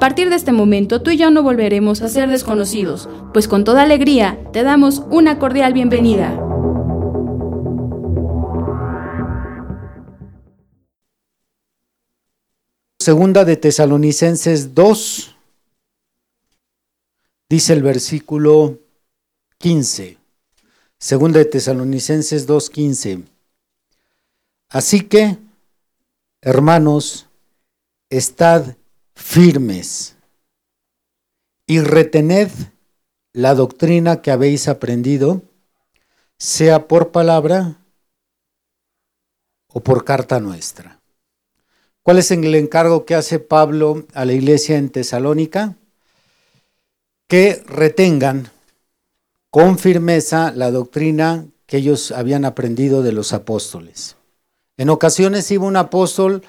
A partir de este momento tú y yo no volveremos a ser desconocidos, pues con toda alegría te damos una cordial bienvenida. Segunda de Tesalonicenses 2, dice el versículo 15. Segunda de Tesalonicenses 2.15. Así que, hermanos, estad firmes y retened la doctrina que habéis aprendido, sea por palabra o por carta nuestra. ¿Cuál es el encargo que hace Pablo a la iglesia en Tesalónica? Que retengan con firmeza la doctrina que ellos habían aprendido de los apóstoles. En ocasiones iba un apóstol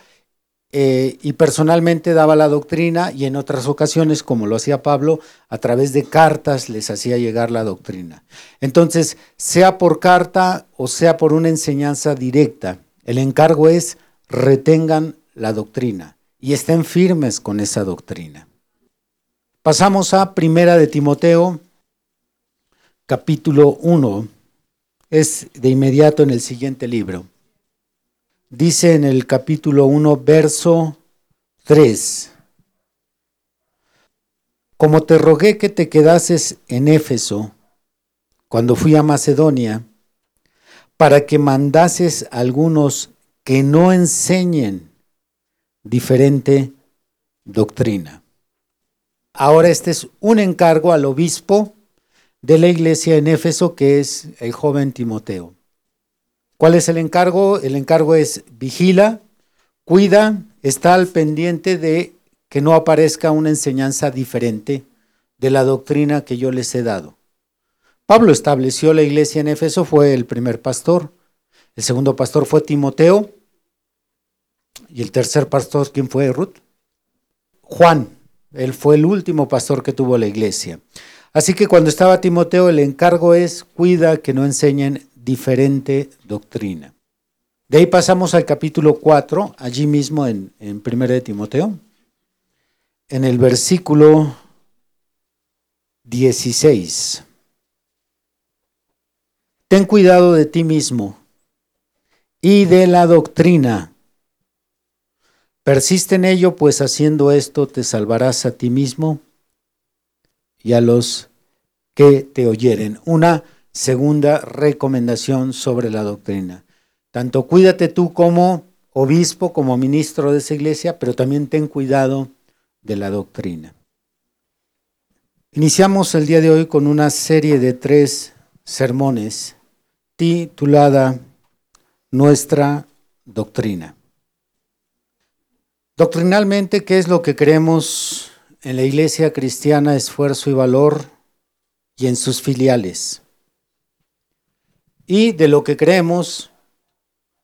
eh, y personalmente daba la doctrina y en otras ocasiones, como lo hacía Pablo, a través de cartas les hacía llegar la doctrina. Entonces, sea por carta o sea por una enseñanza directa, el encargo es retengan la doctrina y estén firmes con esa doctrina. Pasamos a Primera de Timoteo, capítulo 1. Es de inmediato en el siguiente libro dice en el capítulo 1, verso 3. Como te rogué que te quedases en Éfeso cuando fui a Macedonia, para que mandases a algunos que no enseñen diferente doctrina. Ahora este es un encargo al obispo de la iglesia en Éfeso, que es el joven Timoteo. ¿Cuál es el encargo? El encargo es vigila, cuida, está al pendiente de que no aparezca una enseñanza diferente de la doctrina que yo les he dado. Pablo estableció la iglesia en Éfeso, fue el primer pastor. El segundo pastor fue Timoteo. Y el tercer pastor, ¿quién fue? Ruth. Juan. Él fue el último pastor que tuvo la iglesia. Así que cuando estaba Timoteo, el encargo es cuida que no enseñen diferente doctrina. De ahí pasamos al capítulo 4, allí mismo en, en 1 de Timoteo, en el versículo 16. Ten cuidado de ti mismo y de la doctrina. Persiste en ello, pues haciendo esto te salvarás a ti mismo y a los que te oyeren. Una segunda recomendación sobre la doctrina. Tanto cuídate tú como obispo, como ministro de esa iglesia, pero también ten cuidado de la doctrina. Iniciamos el día de hoy con una serie de tres sermones titulada Nuestra doctrina. Doctrinalmente, ¿qué es lo que creemos en la iglesia cristiana Esfuerzo y Valor y en sus filiales? Y de lo que creemos,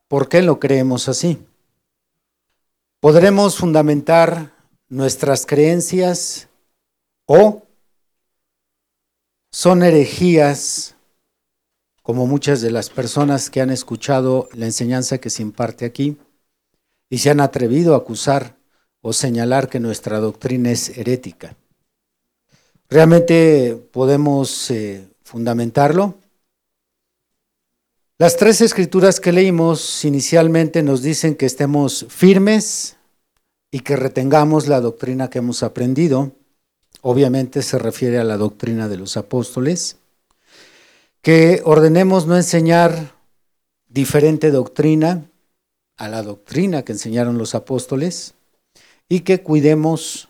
¿por qué lo creemos así? Podremos fundamentar nuestras creencias o son herejías, como muchas de las personas que han escuchado la enseñanza que se imparte aquí y se han atrevido a acusar o señalar que nuestra doctrina es herética. ¿Realmente podemos eh, fundamentarlo? Las tres escrituras que leímos inicialmente nos dicen que estemos firmes y que retengamos la doctrina que hemos aprendido. Obviamente se refiere a la doctrina de los apóstoles. Que ordenemos no enseñar diferente doctrina a la doctrina que enseñaron los apóstoles y que cuidemos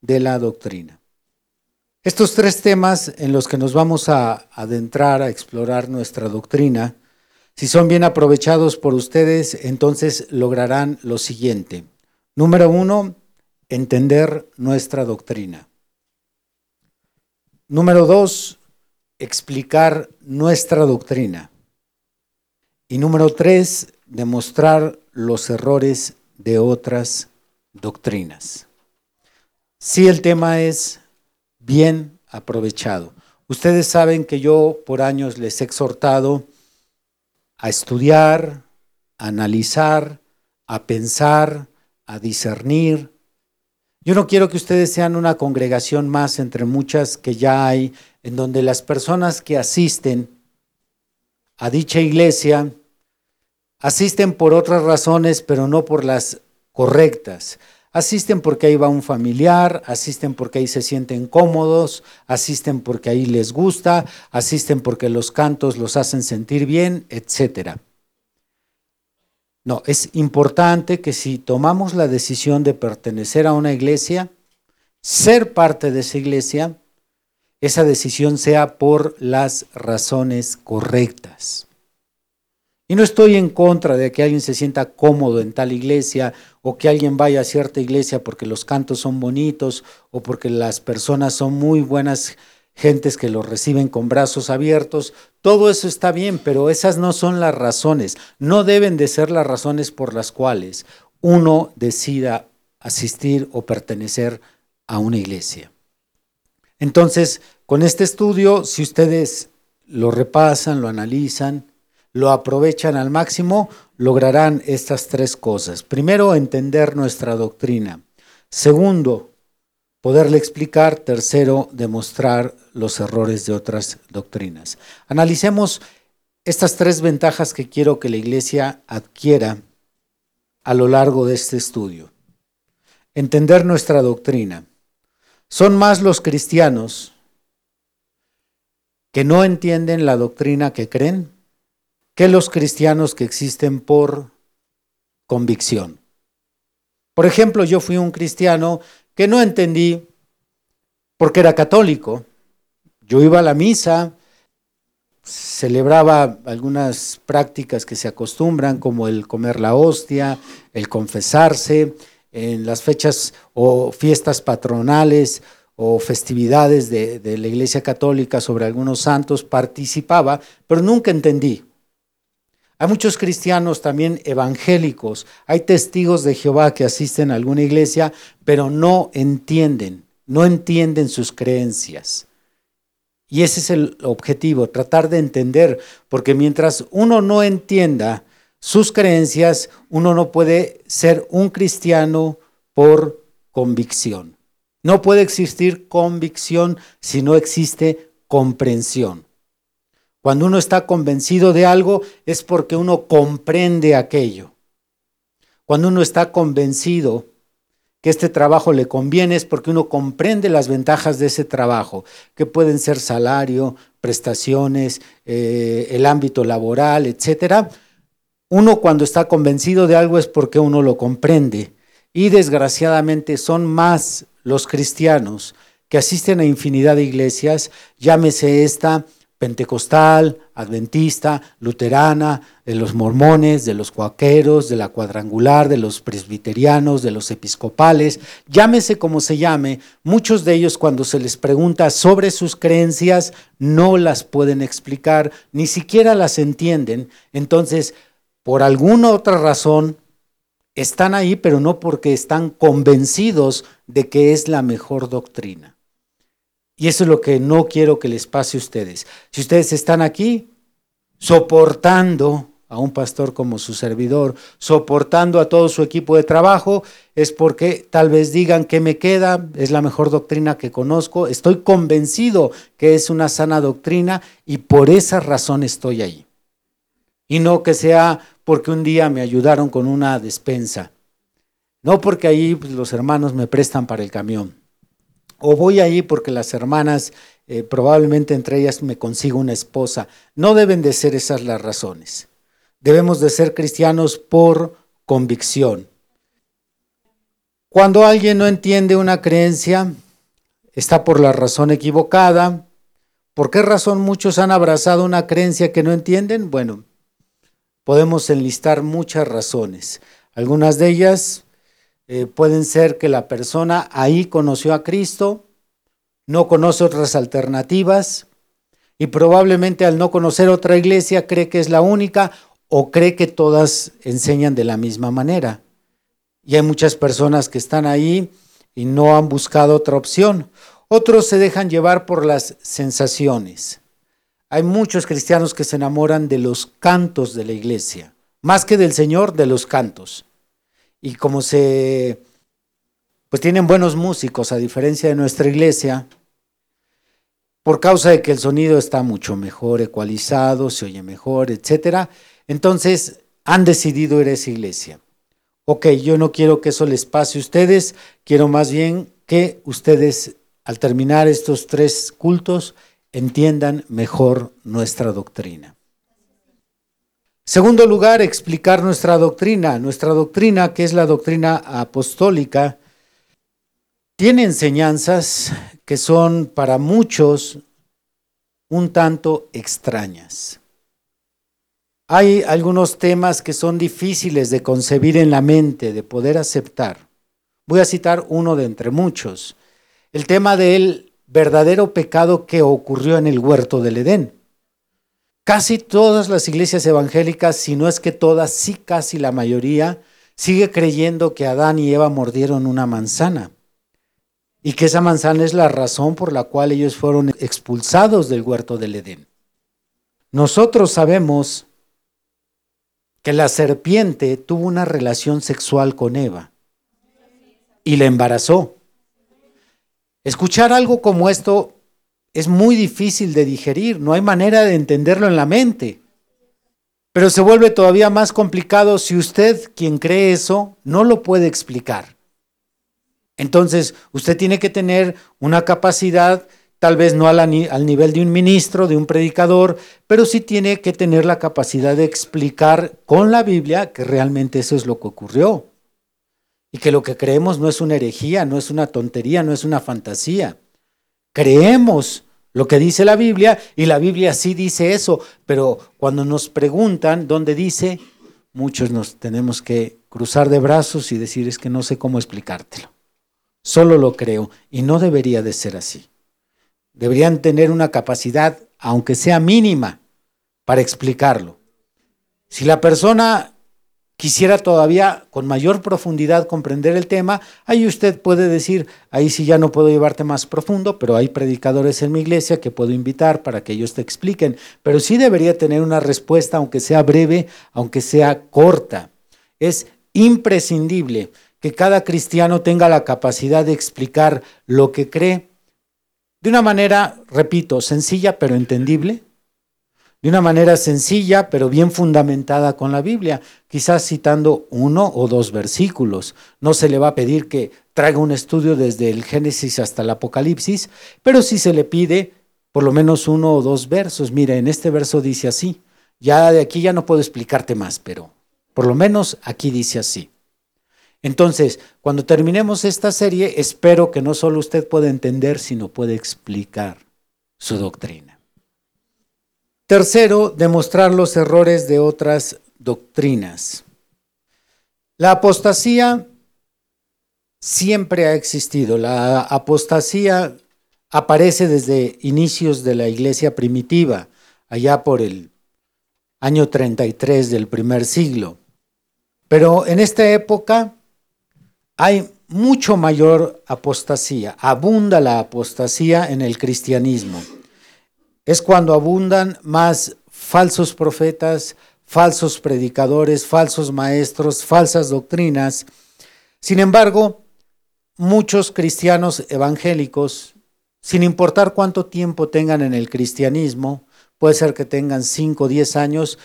de la doctrina. Estos tres temas en los que nos vamos a adentrar a explorar nuestra doctrina, si son bien aprovechados por ustedes, entonces lograrán lo siguiente. Número uno, entender nuestra doctrina. Número dos, explicar nuestra doctrina. Y número tres, demostrar los errores de otras doctrinas. Si el tema es bien aprovechado. Ustedes saben que yo por años les he exhortado a estudiar, a analizar, a pensar, a discernir. Yo no quiero que ustedes sean una congregación más entre muchas que ya hay, en donde las personas que asisten a dicha iglesia asisten por otras razones, pero no por las correctas. Asisten porque ahí va un familiar, asisten porque ahí se sienten cómodos, asisten porque ahí les gusta, asisten porque los cantos los hacen sentir bien, etc. No, es importante que si tomamos la decisión de pertenecer a una iglesia, ser parte de esa iglesia, esa decisión sea por las razones correctas. Y no estoy en contra de que alguien se sienta cómodo en tal iglesia o que alguien vaya a cierta iglesia porque los cantos son bonitos o porque las personas son muy buenas gentes que los reciben con brazos abiertos. Todo eso está bien, pero esas no son las razones. No deben de ser las razones por las cuales uno decida asistir o pertenecer a una iglesia. Entonces, con este estudio, si ustedes lo repasan, lo analizan, lo aprovechan al máximo, lograrán estas tres cosas. Primero, entender nuestra doctrina. Segundo, poderle explicar. Tercero, demostrar los errores de otras doctrinas. Analicemos estas tres ventajas que quiero que la iglesia adquiera a lo largo de este estudio. Entender nuestra doctrina. Son más los cristianos que no entienden la doctrina que creen que los cristianos que existen por convicción. Por ejemplo, yo fui un cristiano que no entendí porque era católico. Yo iba a la misa, celebraba algunas prácticas que se acostumbran, como el comer la hostia, el confesarse, en las fechas o fiestas patronales o festividades de, de la Iglesia Católica sobre algunos santos, participaba, pero nunca entendí. Hay muchos cristianos también evangélicos, hay testigos de Jehová que asisten a alguna iglesia, pero no entienden, no entienden sus creencias. Y ese es el objetivo, tratar de entender, porque mientras uno no entienda sus creencias, uno no puede ser un cristiano por convicción. No puede existir convicción si no existe comprensión. Cuando uno está convencido de algo es porque uno comprende aquello. Cuando uno está convencido que este trabajo le conviene es porque uno comprende las ventajas de ese trabajo, que pueden ser salario, prestaciones, eh, el ámbito laboral, etc. Uno cuando está convencido de algo es porque uno lo comprende. Y desgraciadamente son más los cristianos que asisten a infinidad de iglesias, llámese esta pentecostal, adventista, luterana, de los mormones, de los cuaqueros, de la cuadrangular, de los presbiterianos, de los episcopales, llámese como se llame, muchos de ellos cuando se les pregunta sobre sus creencias no las pueden explicar, ni siquiera las entienden. Entonces, por alguna otra razón, están ahí, pero no porque están convencidos de que es la mejor doctrina. Y eso es lo que no quiero que les pase a ustedes. Si ustedes están aquí soportando a un pastor como su servidor, soportando a todo su equipo de trabajo, es porque tal vez digan que me queda, es la mejor doctrina que conozco, estoy convencido que es una sana doctrina y por esa razón estoy ahí. Y no que sea porque un día me ayudaron con una despensa, no porque ahí pues, los hermanos me prestan para el camión o voy ahí porque las hermanas, eh, probablemente entre ellas me consigo una esposa. No deben de ser esas las razones. Debemos de ser cristianos por convicción. Cuando alguien no entiende una creencia, está por la razón equivocada. ¿Por qué razón muchos han abrazado una creencia que no entienden? Bueno, podemos enlistar muchas razones. Algunas de ellas eh, pueden ser que la persona ahí conoció a Cristo, no conoce otras alternativas y probablemente al no conocer otra iglesia cree que es la única o cree que todas enseñan de la misma manera. Y hay muchas personas que están ahí y no han buscado otra opción. Otros se dejan llevar por las sensaciones. Hay muchos cristianos que se enamoran de los cantos de la iglesia, más que del Señor, de los cantos. Y como se, pues tienen buenos músicos, a diferencia de nuestra iglesia, por causa de que el sonido está mucho mejor ecualizado, se oye mejor, etcétera, entonces han decidido ir a esa iglesia. Ok, yo no quiero que eso les pase a ustedes, quiero más bien que ustedes al terminar estos tres cultos, entiendan mejor nuestra doctrina. Segundo lugar, explicar nuestra doctrina. Nuestra doctrina, que es la doctrina apostólica, tiene enseñanzas que son para muchos un tanto extrañas. Hay algunos temas que son difíciles de concebir en la mente, de poder aceptar. Voy a citar uno de entre muchos el tema del verdadero pecado que ocurrió en el huerto del Edén. Casi todas las iglesias evangélicas, si no es que todas, sí casi la mayoría, sigue creyendo que Adán y Eva mordieron una manzana y que esa manzana es la razón por la cual ellos fueron expulsados del huerto del Edén. Nosotros sabemos que la serpiente tuvo una relación sexual con Eva y la embarazó. Escuchar algo como esto es muy difícil de digerir, no hay manera de entenderlo en la mente. Pero se vuelve todavía más complicado si usted, quien cree eso, no lo puede explicar. Entonces, usted tiene que tener una capacidad, tal vez no al, nivel de un ministro, de un predicador, pero sí tiene que tener la capacidad de explicar con la Biblia que realmente eso es lo que ocurrió y que lo que creemos no es una herejía, no es una tontería, no es una fantasía. Creemos lo que dice la Biblia y la Biblia sí dice eso, pero cuando nos preguntan dónde dice, muchos nos tenemos que cruzar de brazos y decir es que no sé cómo explicártelo. Solo lo creo y no debería de ser así. Deberían tener una capacidad, aunque sea mínima, para explicarlo. Si la persona quisiera todavía con mayor profundidad comprender el tema, ahí usted puede decir, ahí sí ya no puedo llevarte más profundo, pero hay predicadores en mi iglesia que puedo invitar para que ellos te expliquen, pero sí debería tener una respuesta, aunque sea breve, aunque sea corta. Es imprescindible que cada cristiano tenga la capacidad de explicar lo que cree de una manera, repito, sencilla pero entendible, de una manera sencilla, pero bien fundamentada con la Biblia, quizás citando uno o dos versículos. No se le va a pedir que traiga un estudio desde el Génesis hasta el Apocalipsis, pero sí se le pide por lo menos uno o dos versos. Mira, en este verso dice así. Ya de aquí ya no puedo explicarte más, pero por lo menos aquí dice así. Entonces, cuando terminemos esta serie, espero que no solo usted pueda entender, sino pueda explicar su doctrina. Tercero, demostrar los errores de otras doctrinas. La apostasía siempre ha existido. La apostasía aparece desde inicios de la iglesia primitiva, allá por el año 33 del primer siglo. Pero en esta época hay mucho mayor apostasía, abunda la apostasía en el cristianismo es cuando abundan más falsos profetas, falsos predicadores, falsos maestros, falsas doctrinas. Sin embargo, muchos cristianos evangélicos, sin importar cuánto tiempo tengan en el cristianismo, puede ser que tengan 5 o 10 años,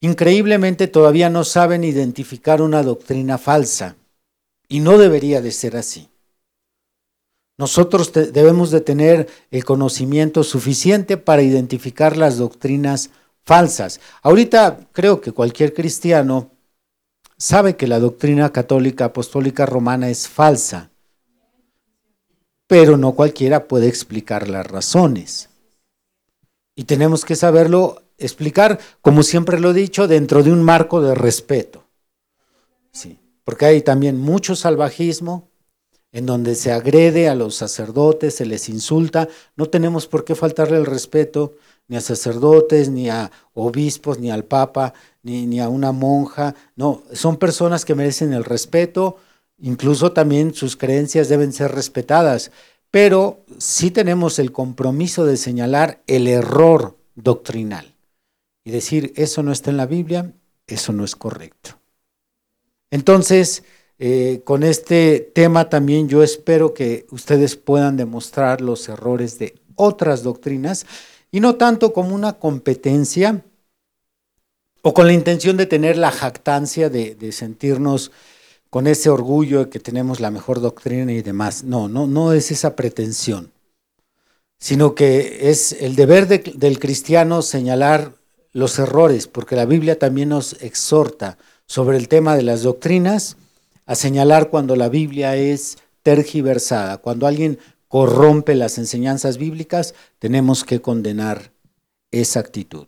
increíblemente todavía no saben identificar una doctrina falsa. Y no debería de ser así. Nosotros debemos de tener el conocimiento suficiente para identificar las doctrinas falsas. Ahorita creo que cualquier cristiano sabe que la doctrina católica apostólica romana es falsa. pero no cualquiera puede explicar las razones. Y tenemos que saberlo explicar, como siempre lo he dicho, dentro de un marco de respeto. Sí, porque hay también mucho salvajismo en donde se agrede a los sacerdotes, se les insulta. No tenemos por qué faltarle el respeto ni a sacerdotes, ni a obispos, ni al papa, ni, ni a una monja. No, son personas que merecen el respeto, incluso también sus creencias deben ser respetadas. Pero sí tenemos el compromiso de señalar el error doctrinal y decir, eso no está en la Biblia, eso no es correcto. Entonces, eh, con este tema también yo espero que ustedes puedan demostrar los errores de otras doctrinas y no tanto como una competencia o con la intención de tener la jactancia de, sentirnos con ese orgullo de que tenemos la mejor doctrina y demás. No, no, no es esa pretensión, sino que es el deber del cristiano señalar los errores, porque la Biblia también nos exhorta sobre el tema de las doctrinas a señalar cuando la Biblia es tergiversada, cuando alguien corrompe las enseñanzas bíblicas, tenemos que condenar esa actitud.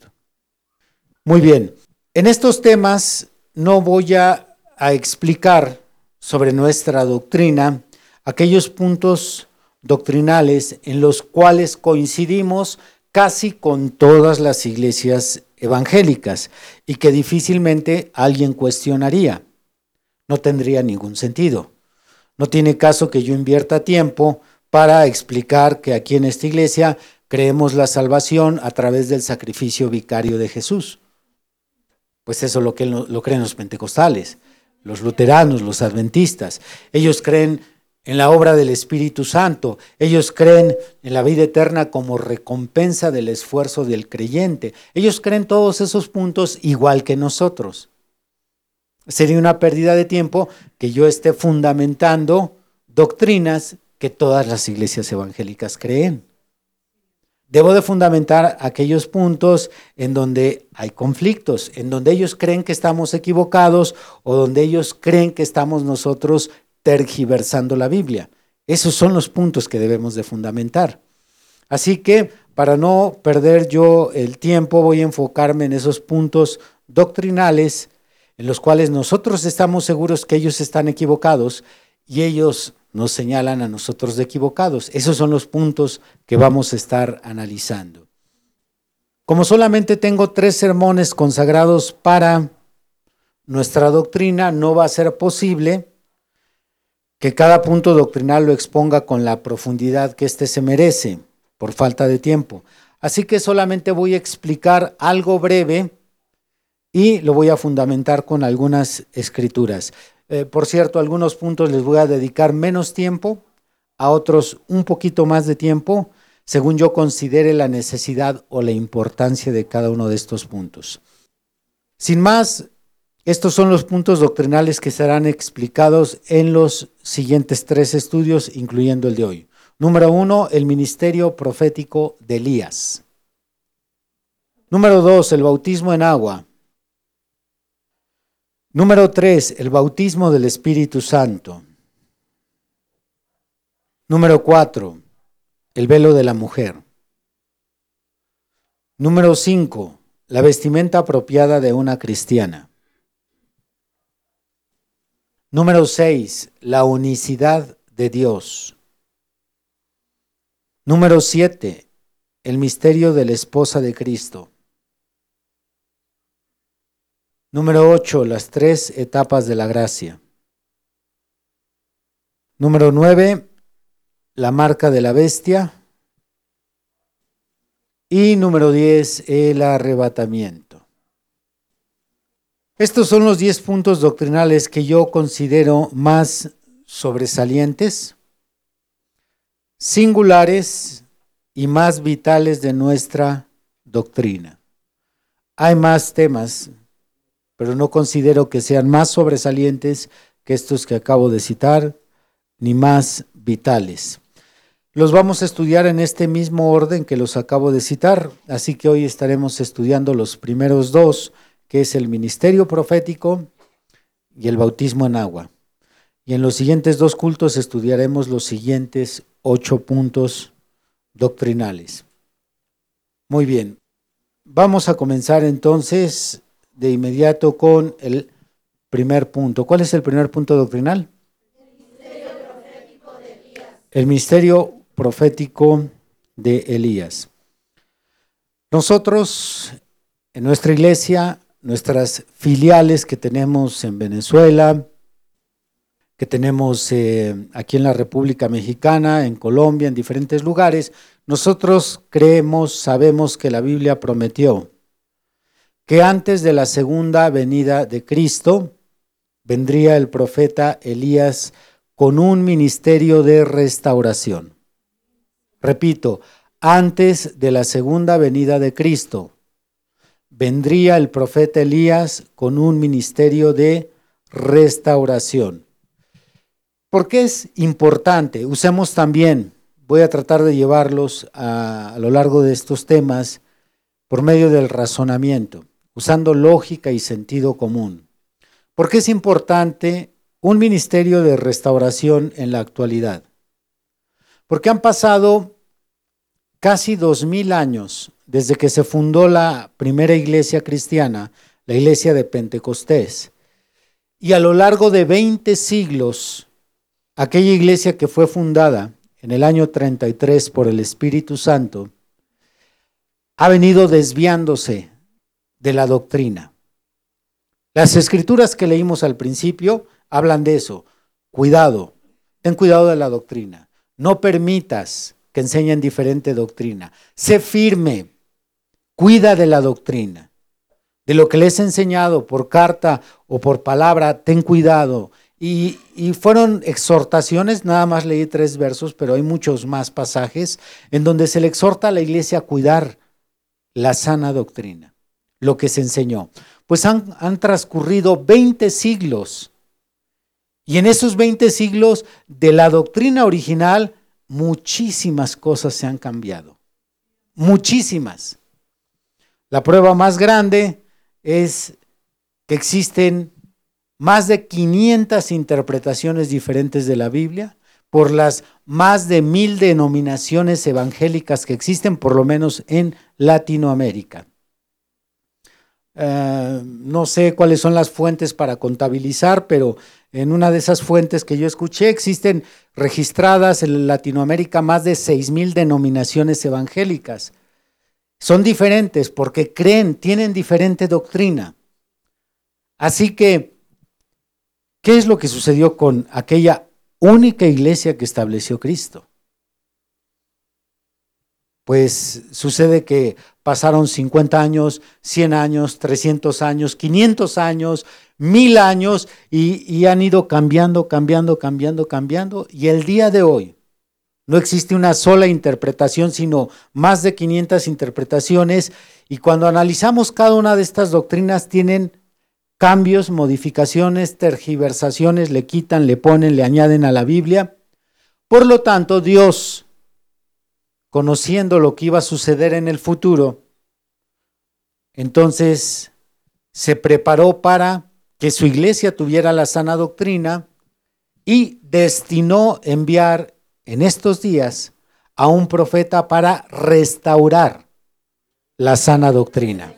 Muy bien, en estos temas no voy a, explicar sobre nuestra doctrina aquellos puntos doctrinales en los cuales coincidimos casi con todas las iglesias evangélicas y que difícilmente alguien cuestionaría. No tendría ningún sentido. No tiene caso que yo invierta tiempo para explicar que aquí en esta iglesia creemos la salvación a través del sacrificio vicario de Jesús. Pues eso es lo que lo creen los pentecostales, los luteranos, los adventistas. Ellos creen en la obra del Espíritu Santo. Ellos creen en la vida eterna como recompensa del esfuerzo del creyente. Ellos creen todos esos puntos igual que nosotros. Sería una pérdida de tiempo que yo esté fundamentando doctrinas que todas las iglesias evangélicas creen. Debo de fundamentar aquellos puntos en donde hay conflictos, en donde ellos creen que estamos equivocados o donde ellos creen que estamos nosotros tergiversando la Biblia. Esos son los puntos que debemos de fundamentar. Así que para no perder yo el tiempo voy a enfocarme en esos puntos doctrinales en los cuales nosotros estamos seguros que ellos están equivocados y ellos nos señalan a nosotros de equivocados. Esos son los puntos que vamos a estar analizando. Como solamente tengo tres sermones consagrados para nuestra doctrina, no va a ser posible que cada punto doctrinal lo exponga con la profundidad que éste se merece, por falta de tiempo. Así que solamente voy a explicar algo breve y lo voy a fundamentar con algunas escrituras. Eh, por cierto, algunos puntos les voy a dedicar menos tiempo, a otros un poquito más de tiempo, según yo considere la necesidad o la importancia de cada uno de estos puntos. Sin más, estos son los puntos doctrinales que serán explicados en los siguientes tres estudios, incluyendo el de hoy. Número uno, el ministerio profético de Elías. Número dos, el bautismo en agua. Número tres, el bautismo del Espíritu Santo. Número cuatro, el velo de la mujer. Número cinco, la vestimenta apropiada de una cristiana. Número seis, la unicidad de Dios. Número siete, el misterio de la esposa de Cristo. Número 8. Las tres etapas de la gracia. Número 9. La marca de la bestia. Y número 10. El arrebatamiento. Estos son los 10 puntos doctrinales que yo considero más sobresalientes, singulares y más vitales de nuestra doctrina. Hay más temas pero no considero que sean más sobresalientes que estos que acabo de citar, ni más vitales. Los vamos a estudiar en este mismo orden que los acabo de citar, así que hoy estaremos estudiando los primeros dos, que es el ministerio profético y el bautismo en agua. Y en los siguientes dos cultos estudiaremos los siguientes ocho puntos doctrinales. Muy bien, vamos a comenzar entonces de inmediato con el primer punto. ¿Cuál es el primer punto doctrinal? El misterio profético de Elías. Nosotros, en nuestra iglesia, nuestras filiales que tenemos en Venezuela, que tenemos eh, aquí en la República Mexicana, en Colombia, en diferentes lugares, nosotros creemos, sabemos que la Biblia prometió que antes de la segunda venida de Cristo vendría el profeta Elías con un ministerio de restauración. Repito, antes de la segunda venida de Cristo, vendría el profeta Elías con un ministerio de restauración. ¿Por qué es importante? Usemos también, voy a tratar de llevarlos a, a lo largo de estos temas por medio del razonamiento, usando lógica y sentido común. ¿Por qué es importante un ministerio de restauración en la actualidad. Porque han pasado casi dos mil años desde que se fundó la primera iglesia cristiana, la iglesia de Pentecostés. Y a lo largo de 20 siglos, aquella iglesia que fue fundada en el año 33 por el Espíritu Santo, ha venido desviándose de la doctrina. Las escrituras que leímos al principio hablan de eso. Cuidado, ten cuidado de la doctrina. No permitas que enseñen diferente doctrina. Sé firme, cuida de la doctrina. De lo que les he enseñado por carta o por palabra, ten cuidado. Y, y, fueron exhortaciones, nada más leí tres versos, pero hay muchos más pasajes en donde se le exhorta a la iglesia a cuidar la sana doctrina, lo que se enseñó. Pues han, han transcurrido 20 siglos y en esos 20 siglos de la doctrina original, muchísimas cosas se han cambiado. Muchísimas. La prueba más grande es que existen más de 500 interpretaciones diferentes de la Biblia por las más de mil denominaciones evangélicas que existen, por lo menos en Latinoamérica. Eh, no sé cuáles son las fuentes para contabilizar, pero en una de esas fuentes que yo escuché existen registradas en Latinoamérica más de seis mil denominaciones evangélicas. Son diferentes porque creen, tienen diferente doctrina. Así que, ¿qué es lo que sucedió con aquella única iglesia que estableció Cristo? Pues sucede que pasaron 50 años, 100 años, 300 años, 500 años, 1000 años y, han ido cambiando, cambiando, cambiando, cambiando. Y el día de hoy no existe una sola interpretación, sino más de 500 interpretaciones. Y cuando analizamos cada una de estas doctrinas tienen cambios, modificaciones, tergiversaciones, le quitan, le ponen, le añaden a la Biblia. Por lo tanto, Dios conociendo lo que iba a suceder en el futuro, entonces se preparó para que su iglesia tuviera la sana doctrina y destinó enviar en estos días a un profeta para restaurar la sana doctrina.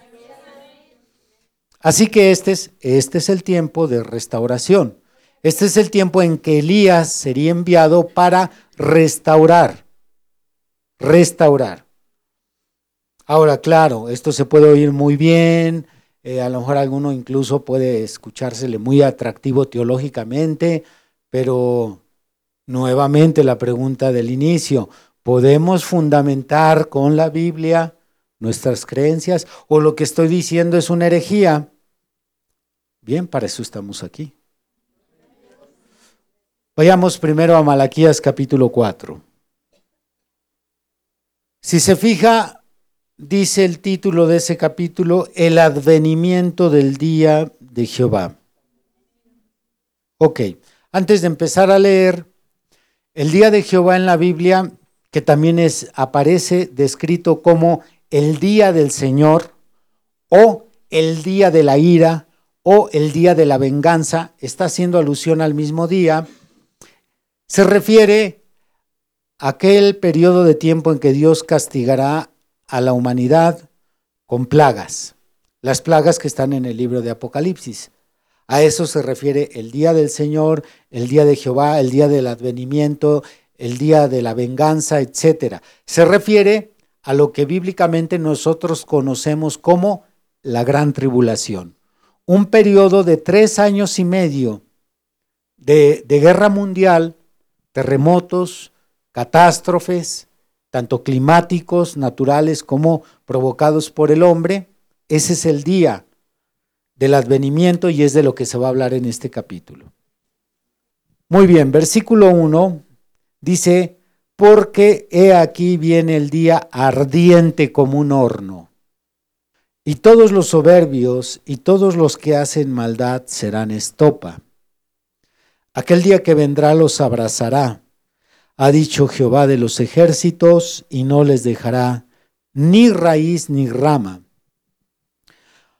Así que este es, este es el tiempo de restauración. Este es el tiempo en que Elías sería enviado para restaurar restaurar. Ahora, claro, esto se puede oír muy bien, eh, a lo mejor alguno incluso puede escuchársele muy atractivo teológicamente, pero nuevamente la pregunta del inicio, ¿podemos fundamentar con la Biblia nuestras creencias o lo que estoy diciendo es una herejía? Bien, para eso estamos aquí. Vayamos primero a Malaquías capítulo 4. Si se fija, dice el título de ese capítulo, el advenimiento del día de Jehová. Ok, antes de empezar a leer, el día de Jehová en la Biblia, que también es, aparece descrito como el día del Señor o el día de la ira o el día de la venganza, está haciendo alusión al mismo día, se refiere aquel periodo de tiempo en que Dios castigará a la humanidad con plagas, las plagas que están en el libro de Apocalipsis. A eso se refiere el día del Señor, el día de Jehová, el día del advenimiento, el día de la venganza, etc. Se refiere a lo que bíblicamente nosotros conocemos como la gran tribulación. Un periodo de tres años y medio de, de guerra mundial, terremotos, catástrofes, tanto climáticos, naturales como provocados por el hombre. Ese es el día del advenimiento y es de lo que se va a hablar en este capítulo. Muy bien, versículo 1 dice, porque he aquí viene el día ardiente como un horno, y todos los soberbios y todos los que hacen maldad serán estopa. Aquel día que vendrá los abrazará ha dicho Jehová de los ejércitos, y no les dejará ni raíz ni rama.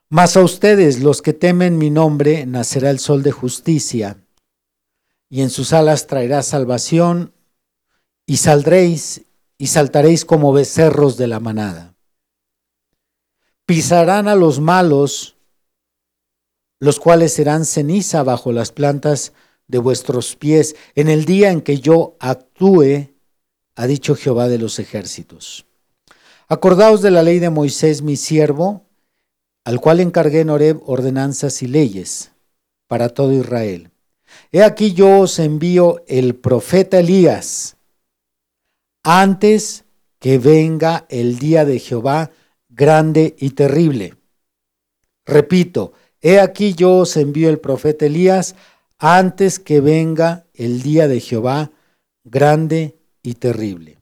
Mas a ustedes, los que temen mi nombre, nacerá el sol de justicia, y en sus alas traerá salvación, y saldréis y saltaréis como becerros de la manada. Pisarán a los malos, los cuales serán ceniza bajo las plantas de vuestros pies en el día en que yo actúe, ha dicho Jehová de los ejércitos. Acordaos de la ley de Moisés, mi siervo, al cual encargué en Horeb ordenanzas y leyes para todo Israel. He aquí yo os envío el profeta Elías antes que venga el día de Jehová grande y terrible. Repito, he aquí yo os envío el profeta Elías antes que venga el día de Jehová grande y terrible.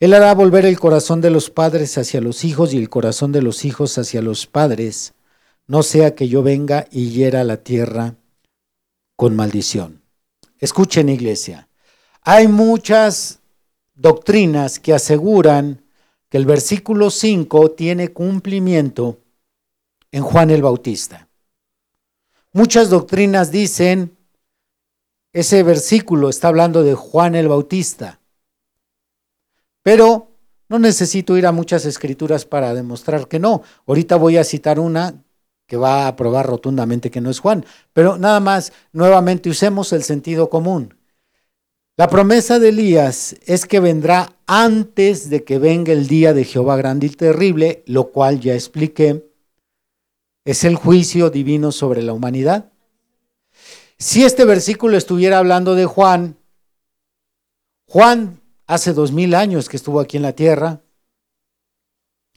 Él hará volver el corazón de los padres hacia los hijos y el corazón de los hijos hacia los padres, no sea que yo venga y hiera la tierra con maldición. Escuchen iglesia, hay muchas doctrinas que aseguran que el versículo 5 tiene cumplimiento en Juan el Bautista. Muchas doctrinas dicen, ese versículo está hablando de Juan el Bautista, pero no necesito ir a muchas escrituras para demostrar que no. Ahorita voy a citar una que va a probar rotundamente que no es Juan, pero nada más, nuevamente usemos el sentido común. La promesa de Elías es que vendrá antes de que venga el día de Jehová grande y terrible, lo cual ya expliqué es el juicio divino sobre la humanidad. Si este versículo estuviera hablando de Juan, Juan hace dos mil años que estuvo aquí en la tierra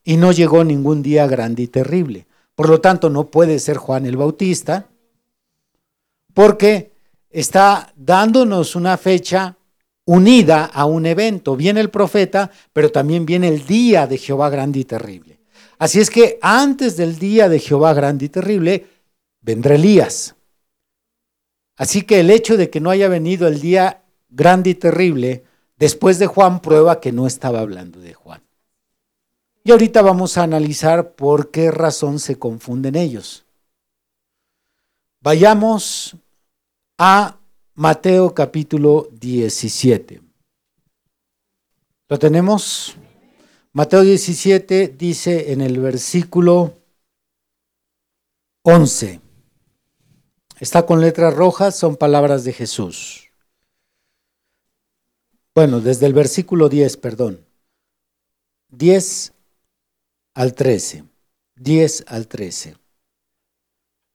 y no llegó ningún día grande y terrible. Por lo tanto, no puede ser Juan el Bautista porque está dándonos una fecha unida a un evento. Viene el profeta, pero también viene el día de Jehová grande y terrible. Así es que antes del día de Jehová grande y terrible, vendrá Elías. Así que el hecho de que no haya venido el día grande y terrible después de Juan prueba que no estaba hablando de Juan. Y ahorita vamos a analizar por qué razón se confunden ellos. Vayamos a Mateo capítulo 17. ¿Lo tenemos? Mateo 17 dice en el versículo 11, está con letras rojas, son palabras de Jesús. Bueno, desde el versículo 10, perdón. 10 al 13. 10 al 13.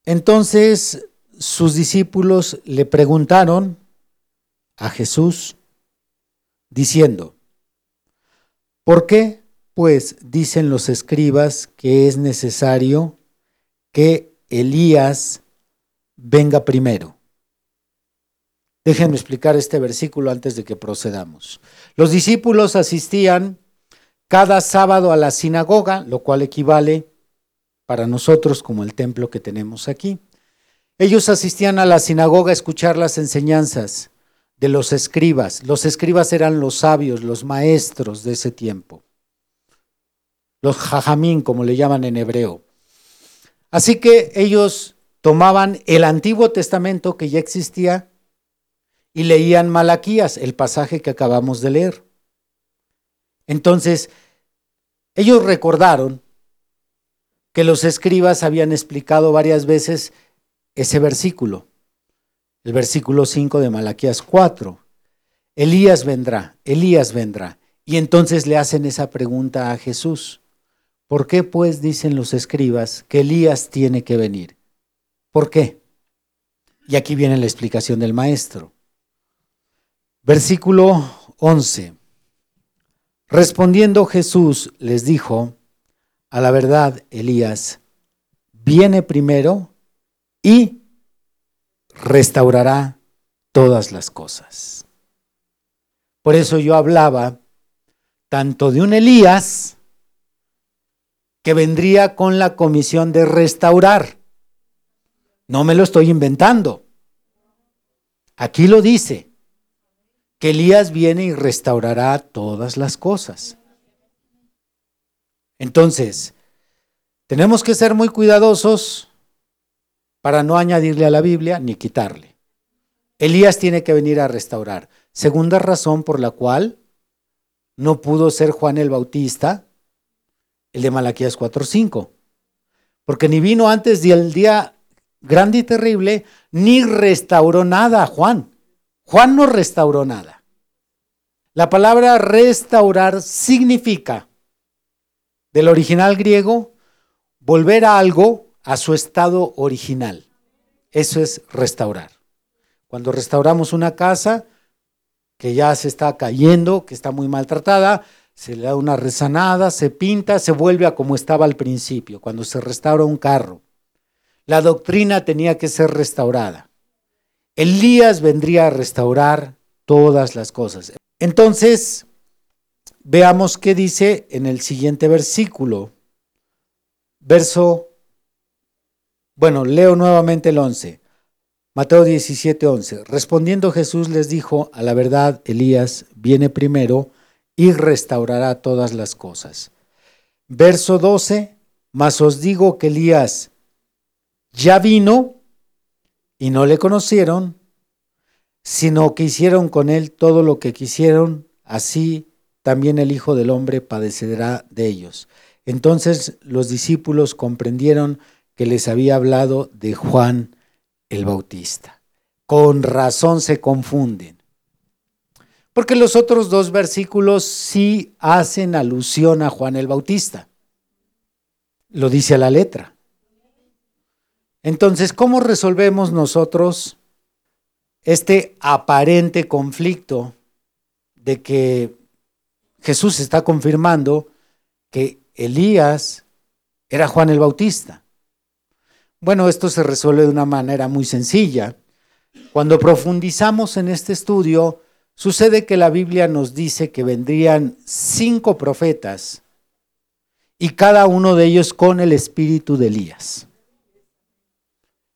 Entonces sus discípulos le preguntaron a Jesús diciendo, ¿por qué pues dicen los escribas que es necesario que Elías venga primero. Déjenme explicar este versículo antes de que procedamos. Los discípulos asistían cada sábado a la sinagoga, lo cual equivale para nosotros como el templo que tenemos aquí. Ellos asistían a la sinagoga a escuchar las enseñanzas de los escribas. Los escribas eran los sabios, los maestros de ese tiempo los jajamín, como le llaman en hebreo. Así que ellos tomaban el Antiguo Testamento que ya existía y leían Malaquías, el pasaje que acabamos de leer. Entonces, ellos recordaron que los escribas habían explicado varias veces ese versículo, el versículo 5 de Malaquías 4. Elías vendrá, Elías vendrá. Y entonces le hacen esa pregunta a Jesús. ¿Por qué pues dicen los escribas que Elías tiene que venir? ¿Por qué? Y aquí viene la explicación del maestro. Versículo 11. Respondiendo Jesús les dijo, a la verdad, Elías viene primero y restaurará todas las cosas. Por eso yo hablaba tanto de un Elías que vendría con la comisión de restaurar. No me lo estoy inventando. Aquí lo dice, que Elías viene y restaurará todas las cosas. Entonces, tenemos que ser muy cuidadosos para no añadirle a la Biblia ni quitarle. Elías tiene que venir a restaurar. Segunda razón por la cual no pudo ser Juan el Bautista, el de Malaquías 4:5, porque ni vino antes del día grande y terrible, ni restauró nada Juan. Juan no restauró nada. La palabra restaurar significa, del original griego, volver a algo a su estado original. Eso es restaurar. Cuando restauramos una casa que ya se está cayendo, que está muy maltratada, se le da una rezanada, se pinta, se vuelve a como estaba al principio, cuando se restaura un carro. La doctrina tenía que ser restaurada. Elías vendría a restaurar todas las cosas. Entonces, veamos qué dice en el siguiente versículo. Verso, bueno, leo nuevamente el 11. Mateo 17, 11. Respondiendo Jesús les dijo, a la verdad, Elías viene primero y restaurará todas las cosas. Verso 12, mas os digo que Elías ya vino y no le conocieron, sino que hicieron con él todo lo que quisieron, así también el Hijo del Hombre padecerá de ellos. Entonces los discípulos comprendieron que les había hablado de Juan el Bautista. Con razón se confunden. Porque los otros dos versículos sí hacen alusión a Juan el Bautista. Lo dice a la letra. Entonces, ¿cómo resolvemos nosotros este aparente conflicto de que Jesús está confirmando que Elías era Juan el Bautista? Bueno, esto se resuelve de una manera muy sencilla. Cuando profundizamos en este estudio, sucede que la Biblia nos dice que vendrían cinco profetas y cada uno de ellos con el espíritu de Elías.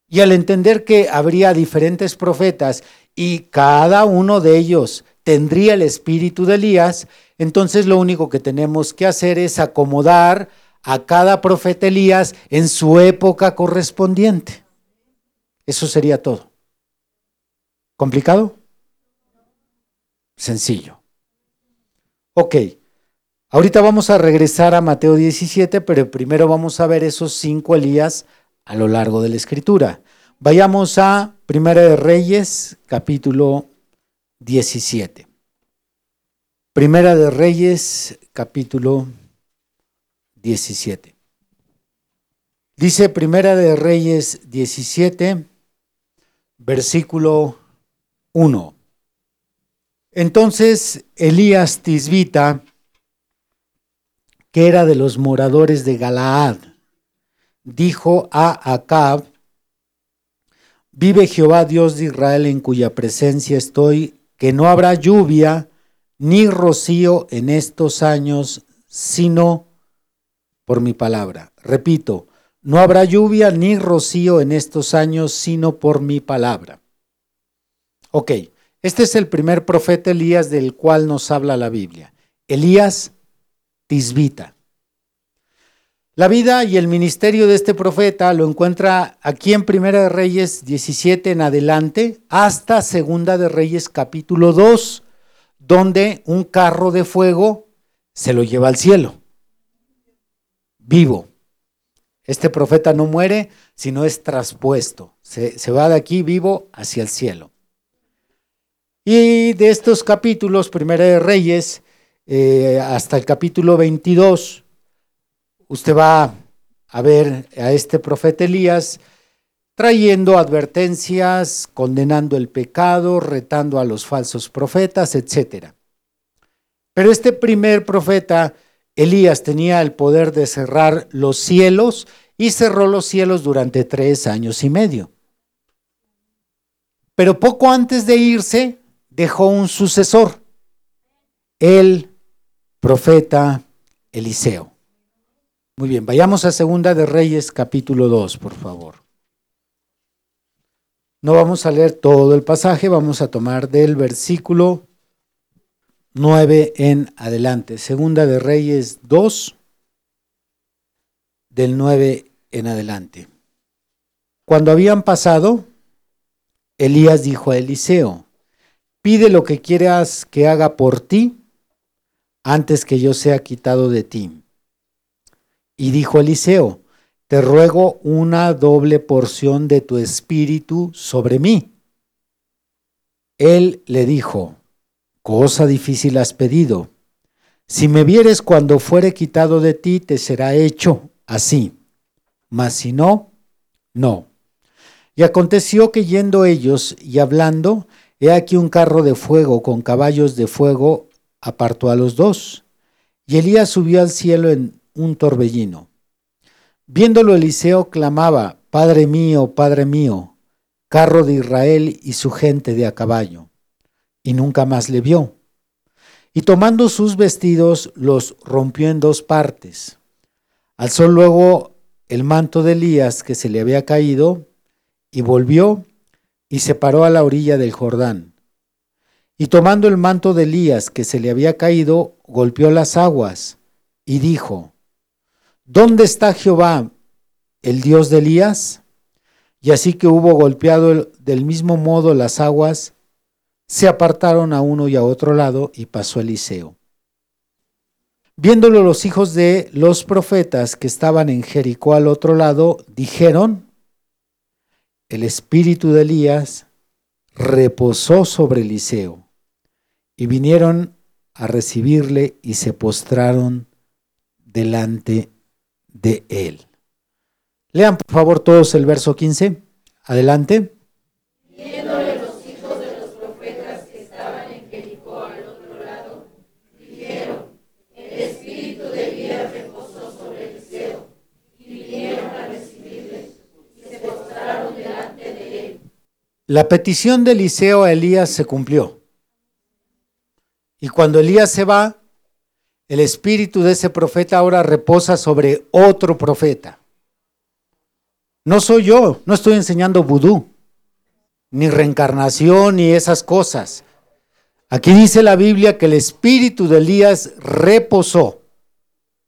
Y al entender que habría diferentes profetas y cada uno de ellos tendría el espíritu de Elías, entonces lo único que tenemos que hacer es acomodar a cada profeta Elías en su época correspondiente. Eso sería todo. ¿Complicado? Sencillo. Ok, ahorita vamos a regresar a Mateo 17, pero primero vamos a ver esos cinco Elías a lo largo de la escritura. Vayamos a Primera de Reyes, capítulo 17. Primera de Reyes, capítulo 17. Dice Primera de Reyes 17, versículo 1. Entonces Elías Tisbita, que era de los moradores de Galaad, dijo a Acab, vive Jehová Dios de Israel en cuya presencia estoy, que no habrá lluvia ni rocío en estos años, sino por mi palabra. Repito, no habrá lluvia ni rocío en estos años, sino por mi palabra. Ok, este es el primer profeta Elías del cual nos habla la Biblia. Elías Tisbita. La vida y el ministerio de este profeta lo encuentra aquí en Primera de Reyes 17 en adelante hasta Segunda de Reyes capítulo 2, donde un carro de fuego se lo lleva al cielo, vivo. Este profeta no muere, sino es traspuesto. Se, va de aquí vivo hacia el cielo. Y de estos capítulos, Primera de Reyes, eh, hasta el capítulo 22, usted va a ver a este profeta Elías trayendo advertencias, condenando el pecado, retando a los falsos profetas, etc. Pero este primer profeta, Elías, tenía el poder de cerrar los cielos y cerró los cielos durante tres años y medio. Pero poco antes de irse, dejó un sucesor, el profeta Eliseo. Muy bien, vayamos a Segunda de Reyes capítulo 2, por favor. No vamos a leer todo el pasaje, vamos a tomar del versículo 9 en adelante. Segunda de Reyes 2, del 9 en adelante. Cuando habían pasado, Elías dijo a Eliseo, pide lo que quieras que haga por ti antes que yo sea quitado de ti. Y dijo Eliseo, te ruego una doble porción de tu espíritu sobre mí. Él le dijo, cosa difícil has pedido. Si me vieres cuando fuere quitado de ti, te será hecho así. Mas si no, no. Y aconteció que yendo ellos y hablando, he aquí un carro de fuego con caballos de fuego apartó a los dos. Y Elías subió al cielo en un torbellino. Viéndolo Eliseo clamaba, Padre mío, Padre mío, carro de Israel y su gente de a caballo. Y nunca más le vio. Y tomando sus vestidos los rompió en dos partes. Alzó luego el manto de Elías que se le había caído y volvió y se paró a la orilla del Jordán. Y tomando el manto de Elías que se le había caído, golpeó las aguas y dijo, ¿Dónde está Jehová, el Dios de Elías? Y así que hubo golpeado del mismo modo las aguas, se apartaron a uno y a otro lado y pasó Eliseo. Viéndolo los hijos de los profetas que estaban en Jericó al otro lado, dijeron, el espíritu de Elías reposó sobre Eliseo. Y vinieron a recibirle y se postraron delante de él. Lean por favor todos el verso 15. Adelante. Viéndole los hijos de los profetas que estaban en Jericó al otro lado, dijeron, el espíritu de Elías reposó sobre Eliseo, y vinieron a recibirle, y se postraron delante de él. La petición de Eliseo a Elías se cumplió. Y cuando Elías se va, el espíritu de ese profeta ahora reposa sobre otro profeta. No soy yo, no estoy enseñando vudú, ni reencarnación, ni esas cosas. Aquí dice la Biblia que el espíritu de Elías reposó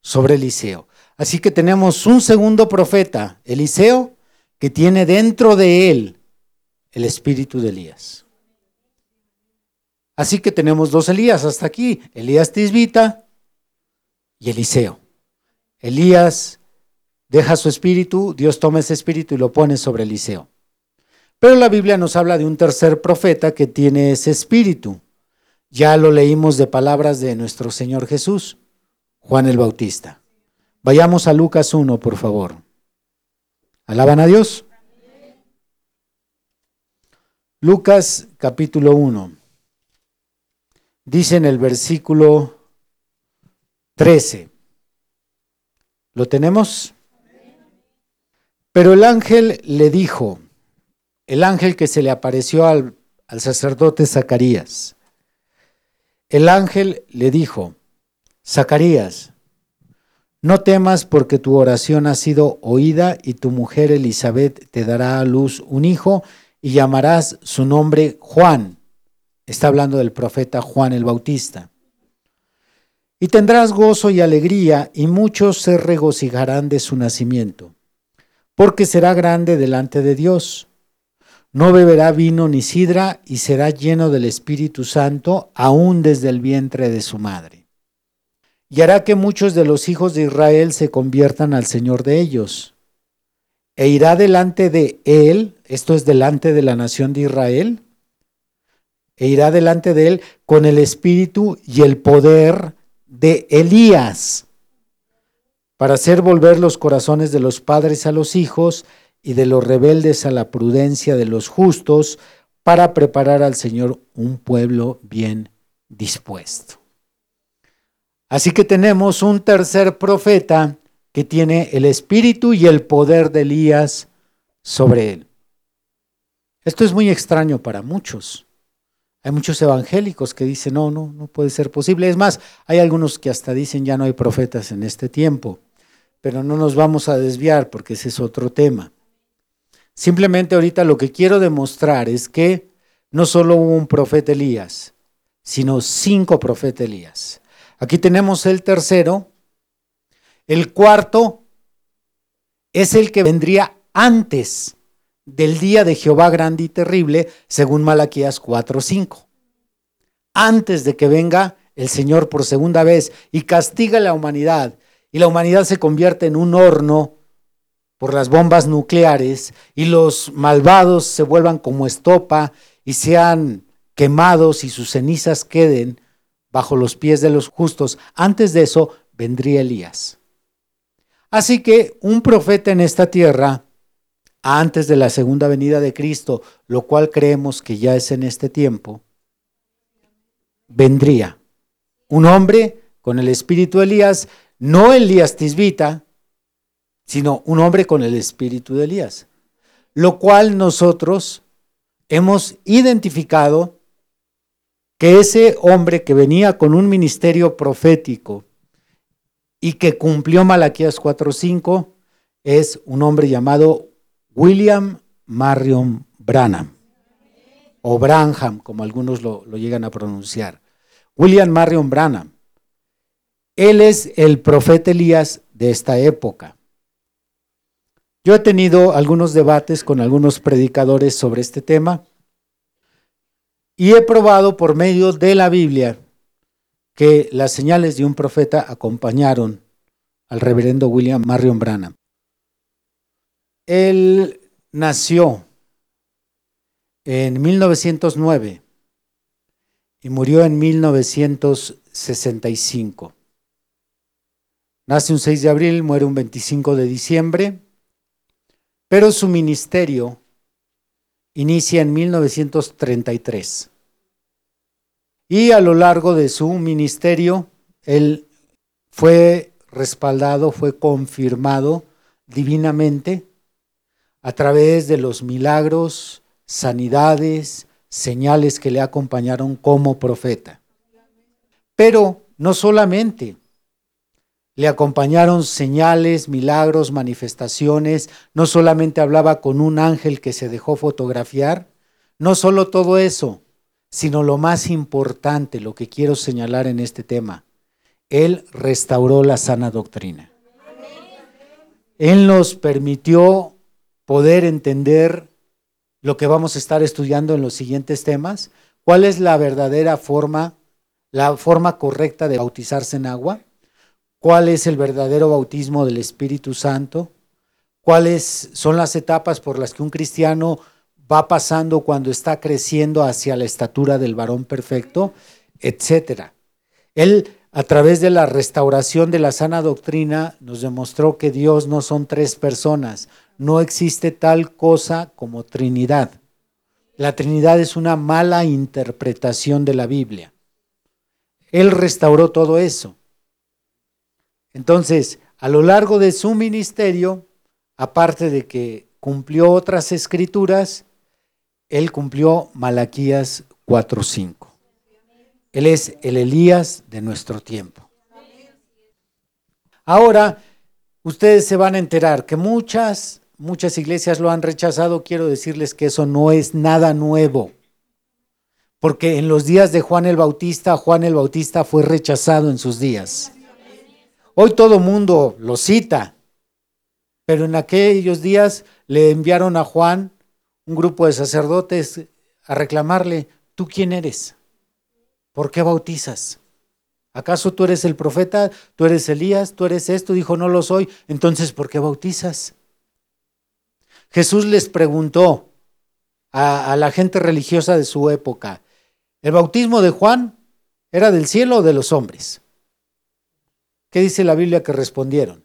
sobre Eliseo. Así que tenemos un segundo profeta, Eliseo, que tiene dentro de él el espíritu de Elías. Así que tenemos dos Elías hasta aquí, Elías Tisbita y Eliseo. Elías deja su espíritu, Dios toma ese espíritu y lo pone sobre Eliseo. Pero la Biblia nos habla de un tercer profeta que tiene ese espíritu. Ya lo leímos de palabras de nuestro Señor Jesús, Juan el Bautista. Vayamos a Lucas 1, por favor. ¿Alaban a Dios? Lucas capítulo 1. Dice en el versículo 13. ¿Lo tenemos? Pero el ángel le dijo, el ángel que se le apareció al, al sacerdote Zacarías, el ángel le dijo, Zacarías, no temas porque tu oración ha sido oída y tu mujer Elizabeth te dará a luz un hijo y llamarás su nombre Juan. Está hablando del profeta Juan el Bautista. Y tendrás gozo y alegría, y muchos se regocijarán de su nacimiento, porque será grande delante de Dios. No beberá vino ni sidra, y será lleno del Espíritu Santo, aún desde el vientre de su madre. y hará que muchos de los hijos de Israel se conviertan al Señor de ellos. E irá delante de él, esto es delante de la nación de Israel, e irá delante de él con el espíritu y el poder de Elías, para hacer volver los corazones de los padres a los hijos y de los rebeldes a la prudencia de los justos, para preparar al Señor un pueblo bien dispuesto. Así que tenemos un tercer profeta que tiene el espíritu y el poder de Elías sobre él. Esto es muy extraño para muchos. Hay muchos evangélicos que dicen, no, no, no puede ser posible. Es más, hay algunos que hasta dicen, ya no hay profetas en este tiempo. Pero no nos vamos a desviar porque ese es otro tema. Simplemente ahorita lo que quiero demostrar es que no solo hubo un profeta Elías, sino cinco profetas Elías. Aquí tenemos el tercero. El cuarto es el que vendría antes del día de Jehová grande y terrible, según Malaquías 4:5. Antes de que venga el Señor por segunda vez y castiga a la humanidad y la humanidad se convierte en un horno por las bombas nucleares y los malvados se vuelvan como estopa y sean quemados y sus cenizas queden bajo los pies de los justos. Antes de eso vendría Elías. Así que un profeta en esta tierra, antes de la segunda venida de Cristo, lo cual creemos que ya es en este tiempo, vendría. Un hombre con el espíritu de Elías, no Elías Tisbita, sino un hombre con el espíritu de Elías, lo cual nosotros hemos identificado que ese hombre que venía con un ministerio profético y que cumplió Malaquías 4:5 es un hombre llamado William Marion Branham, o Branham, como algunos lo, llegan a pronunciar. William Marion Branham. Él es el profeta Elías de esta época. Yo he tenido algunos debates con algunos predicadores sobre este tema y he probado por medio de la Biblia que las señales de un profeta acompañaron al reverendo William Marion Branham. Él nació en 1909 y murió en 1965. Nace un 6 de abril, muere un 25 de diciembre, pero su ministerio inicia en 1933. Y a lo largo de su ministerio, él fue respaldado, fue confirmado divinamente a través de los milagros, sanidades, señales que le acompañaron como profeta. Pero no solamente le acompañaron señales, milagros, manifestaciones, no solamente hablaba con un ángel que se dejó fotografiar, no solo todo eso, sino lo más importante, lo que quiero señalar en este tema, Él restauró la sana doctrina. Él nos permitió poder entender lo que vamos a estar estudiando en los siguientes temas, cuál es la verdadera forma, la forma correcta de bautizarse en agua cuál es el verdadero bautismo del Espíritu Santo, cuáles son las etapas por las que un cristiano va pasando cuando está creciendo hacia la estatura del varón perfecto, etcétera. Él a través de la restauración de la sana doctrina nos demostró que Dios no son tres personas, no existe tal cosa como Trinidad. La Trinidad es una mala interpretación de la Biblia. Él restauró todo eso. Entonces, a lo largo de su ministerio, aparte de que cumplió otras escrituras, él cumplió Malaquías 4:5. Él es el Elías de nuestro tiempo. Ahora, ustedes se van a enterar que muchas, muchas iglesias lo han rechazado. Quiero decirles que eso no es nada nuevo. Porque en los días de Juan el Bautista, Juan el Bautista fue rechazado en sus días. Hoy todo mundo lo cita, pero en aquellos días le enviaron a Juan un grupo de sacerdotes a reclamarle, ¿tú quién eres? ¿Por qué bautizas? ¿Acaso tú eres el profeta? ¿Tú eres Elías? ¿Tú eres esto? Dijo, no lo soy. Entonces, ¿por qué bautizas? Jesús les preguntó a, la gente religiosa de su época, ¿el bautismo de Juan era del cielo o de los hombres? ¿Qué dice la Biblia que respondieron?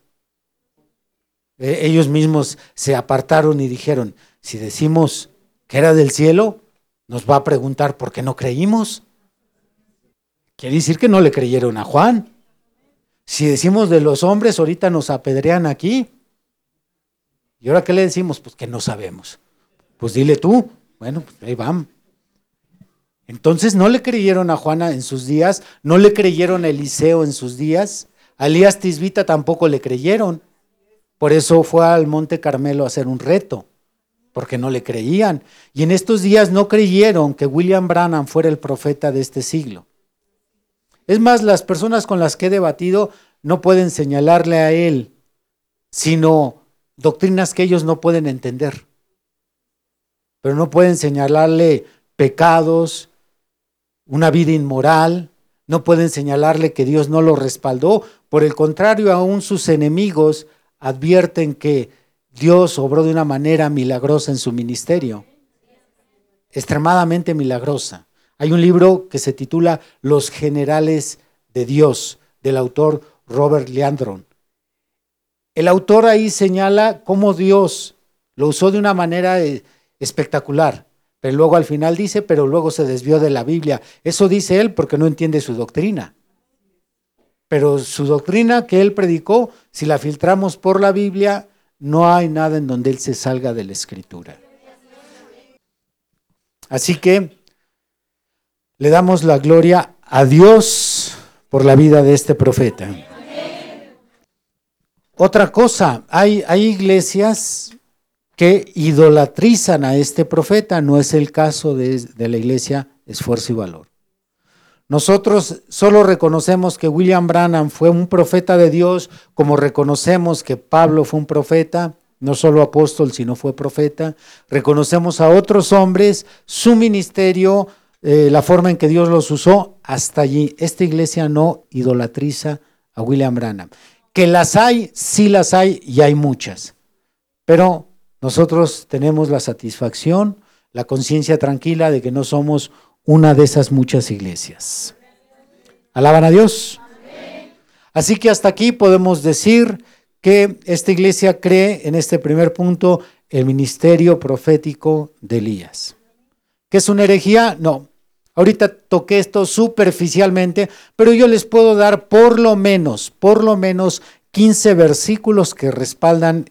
Eh, ellos mismos se apartaron y dijeron, si decimos que era del cielo, nos va a preguntar por qué no creímos. Quiere decir que no le creyeron a Juan. Si decimos de los hombres, ahorita nos apedrean aquí. ¿Y ahora qué le decimos? Pues que no sabemos. Pues dile tú. Bueno, pues ahí van. Entonces no le creyeron a Juana en sus días, no le creyeron a Eliseo en sus días, a Elías Tisbita tampoco le creyeron. Por eso fue al Monte Carmelo a hacer un reto, porque no le creían. Y en estos días no creyeron que William Branham fuera el profeta de este siglo. Es más, las personas con las que he debatido no pueden señalarle a él, sino doctrinas que ellos no pueden entender. Pero no pueden señalarle pecados, una vida inmoral, no pueden señalarle que Dios no lo respaldó. Por el contrario, aún sus enemigos advierten que Dios obró de una manera milagrosa en su ministerio, extremadamente milagrosa. Hay un libro que se titula Los generales de Dios, del autor Robert Leandron. El autor ahí señala cómo Dios lo usó de una manera eh, espectacular, pero luego al final dice, pero luego se desvió de la Biblia. Eso dice él porque no entiende su doctrina. Pero su doctrina que él predicó, si la filtramos por la Biblia, no hay nada en donde él se salga de la escritura. Así que le damos la gloria a Dios por la vida de este profeta. Otra cosa, hay, iglesias que idolatrizan a este profeta, no es el caso de, de la iglesia Esfuerzo y Valor. Nosotros solo reconocemos que William Branham fue un profeta de Dios, como reconocemos que Pablo fue un profeta, no solo apóstol, sino fue profeta. Reconocemos a otros hombres, su ministerio, eh, la forma en que Dios los usó, hasta allí. Esta iglesia no idolatriza a William Branham. Que las hay, sí las hay y hay muchas. Pero nosotros tenemos la satisfacción, la conciencia tranquila de que no somos una de esas muchas iglesias. ¿Alaban a Dios? Así que hasta aquí podemos decir que esta iglesia cree en este primer punto el ministerio profético de Elías. ¿Qué es una herejía? No. Ahorita toqué esto superficialmente, pero yo les puedo dar por lo menos, por lo menos 15 versículos que respaldan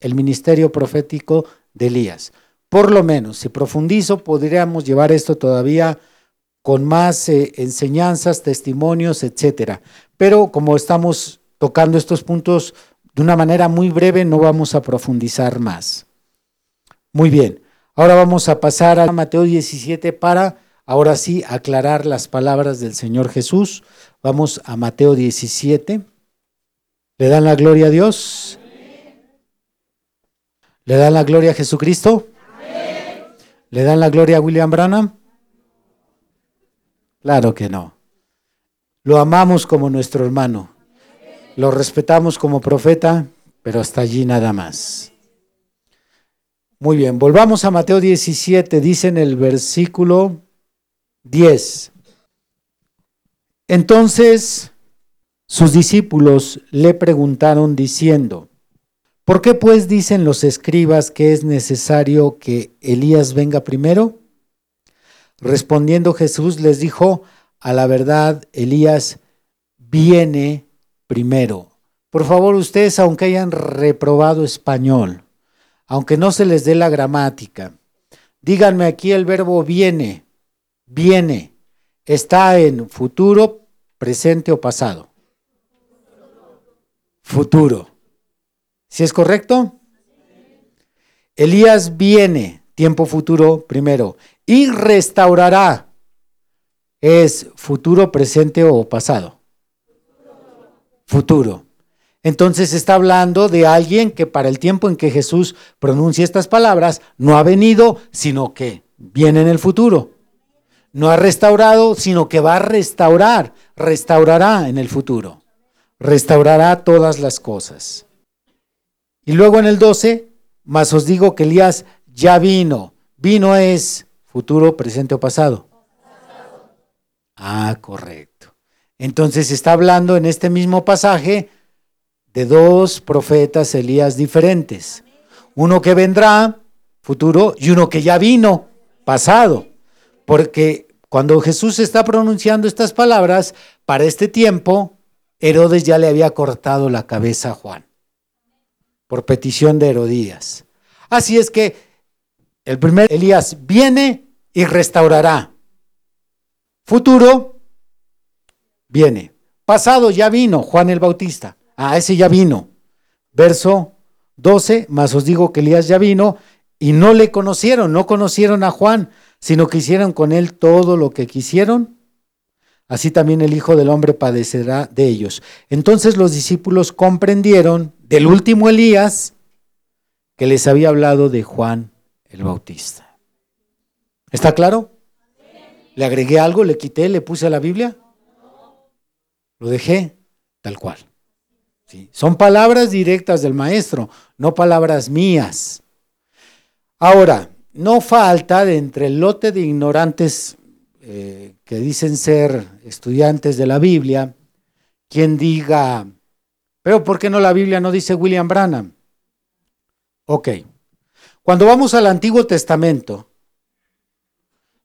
el ministerio profético de Elías. Por lo menos, si profundizo, podríamos llevar esto todavía con más eh, enseñanzas, testimonios, etcétera. Pero como estamos tocando estos puntos de una manera muy breve, no vamos a profundizar más. Muy bien, ahora vamos a pasar a Mateo 17 para, ahora sí, aclarar las palabras del Señor Jesús. Vamos a Mateo 17. ¿Le dan la gloria a Dios? ¿Le dan la gloria a Jesucristo? ¿Le dan la gloria a William Branham? Claro que no. Lo amamos como nuestro hermano. Lo respetamos como profeta, pero hasta allí nada más. Muy bien, volvamos a Mateo 17, dice en el versículo 10. Entonces sus discípulos le preguntaron diciendo, ¿Por qué pues dicen los escribas que es necesario que Elías venga primero? Respondiendo Jesús les dijo, a la verdad, Elías viene primero. Por favor, ustedes, aunque hayan reprobado español, aunque no se les dé la gramática, díganme aquí el verbo viene, viene, está en futuro, presente o pasado. Futuro. ¿Si es correcto? Elías viene, tiempo futuro primero, y restaurará. ¿Es futuro, presente o pasado? Futuro. Entonces está hablando de alguien que para el tiempo en que Jesús pronuncia estas palabras no ha venido, sino que viene en el futuro. No ha restaurado, sino que va a restaurar, restaurará en el futuro. Restaurará todas las cosas. Y luego en el 12, más os digo que Elías ya vino. Vino es futuro, presente o pasado. Ah, correcto. Entonces está hablando en este mismo pasaje de dos profetas Elías diferentes. Uno que vendrá, futuro, y uno que ya vino, pasado. Porque cuando Jesús está pronunciando estas palabras, para este tiempo, Herodes ya le había cortado la cabeza a Juan, por petición de Herodías. Así es que el primer Elías viene y restaurará. Futuro, viene. Pasado ya vino Juan el Bautista. Ah, ese ya vino. Verso 12, más os digo que Elías ya vino y no le conocieron, no conocieron a Juan, sino que hicieron con él todo lo que quisieron. Así también el Hijo del Hombre padecerá de ellos. Entonces los discípulos comprendieron del último Elías que les había hablado de Juan el Bautista. ¿Está claro? ¿Le agregué algo? ¿Le quité? ¿Le puse a la Biblia? Lo dejé tal cual. Son palabras directas del maestro, no palabras mías. Ahora, no falta de entre el lote de ignorantes eh, que dicen ser estudiantes de la Biblia, quien diga, pero ¿por qué no la Biblia no dice William Branham? Ok, cuando vamos al Antiguo Testamento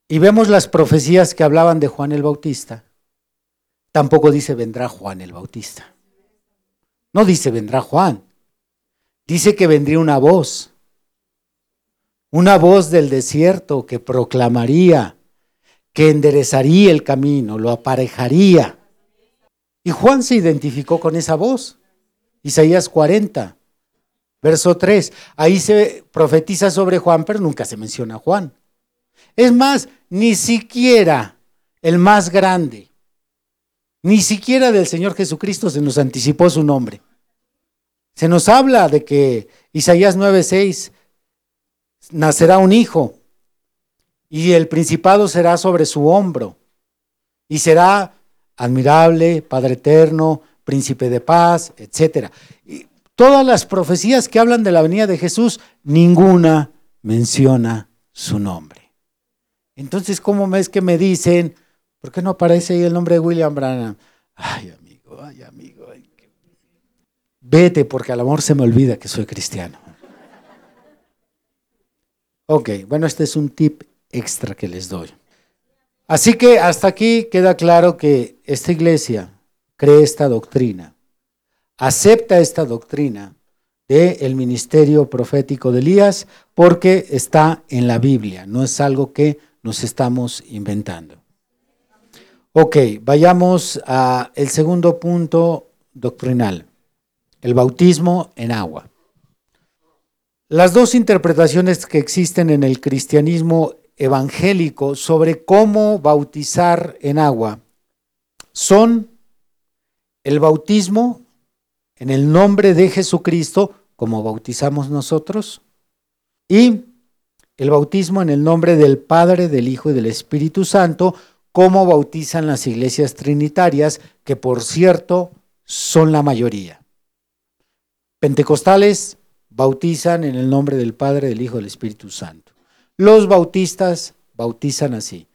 y vemos las profecías que hablaban de Juan el Bautista, tampoco dice vendrá Juan el Bautista. No dice vendrá Juan. Dice que vendría una voz. Una voz del desierto que proclamaría, que enderezaría el camino, lo aparejaría. Y Juan se identificó con esa voz. Isaías 40, verso 3. Ahí se profetiza sobre Juan, pero nunca se menciona a Juan. Es más, ni siquiera el más grande, ni siquiera del Señor Jesucristo se nos anticipó su nombre. Se nos habla de que Isaías 9:6 nacerá un hijo y el principado será sobre su hombro y será admirable, Padre eterno, príncipe de paz, etc. Y todas las profecías que hablan de la venida de Jesús, ninguna menciona su nombre. Entonces, ¿cómo es que me dicen, ¿Por qué no aparece ahí el nombre de William Branham? Ay, amigo, ay, amigo. Vete porque al amor se me olvida que soy cristiano. Ok, bueno, este es un tip extra que les doy. Así que hasta aquí queda claro que esta iglesia cree esta doctrina, acepta esta doctrina del el ministerio profético de Elías porque está en la Biblia, no es algo que nos estamos inventando. Ok, vayamos al segundo punto doctrinal, el bautismo en agua. Las dos interpretaciones que existen en el cristianismo evangélico sobre cómo bautizar en agua son el bautismo en el nombre de Jesucristo, como bautizamos nosotros, y el bautismo en el nombre del Padre, del Hijo y del Espíritu Santo, cómo bautizan las iglesias trinitarias, que por cierto son la mayoría. Pentecostales bautizan en el nombre del Padre, del Hijo del Espíritu Santo. Los bautistas bautizan así.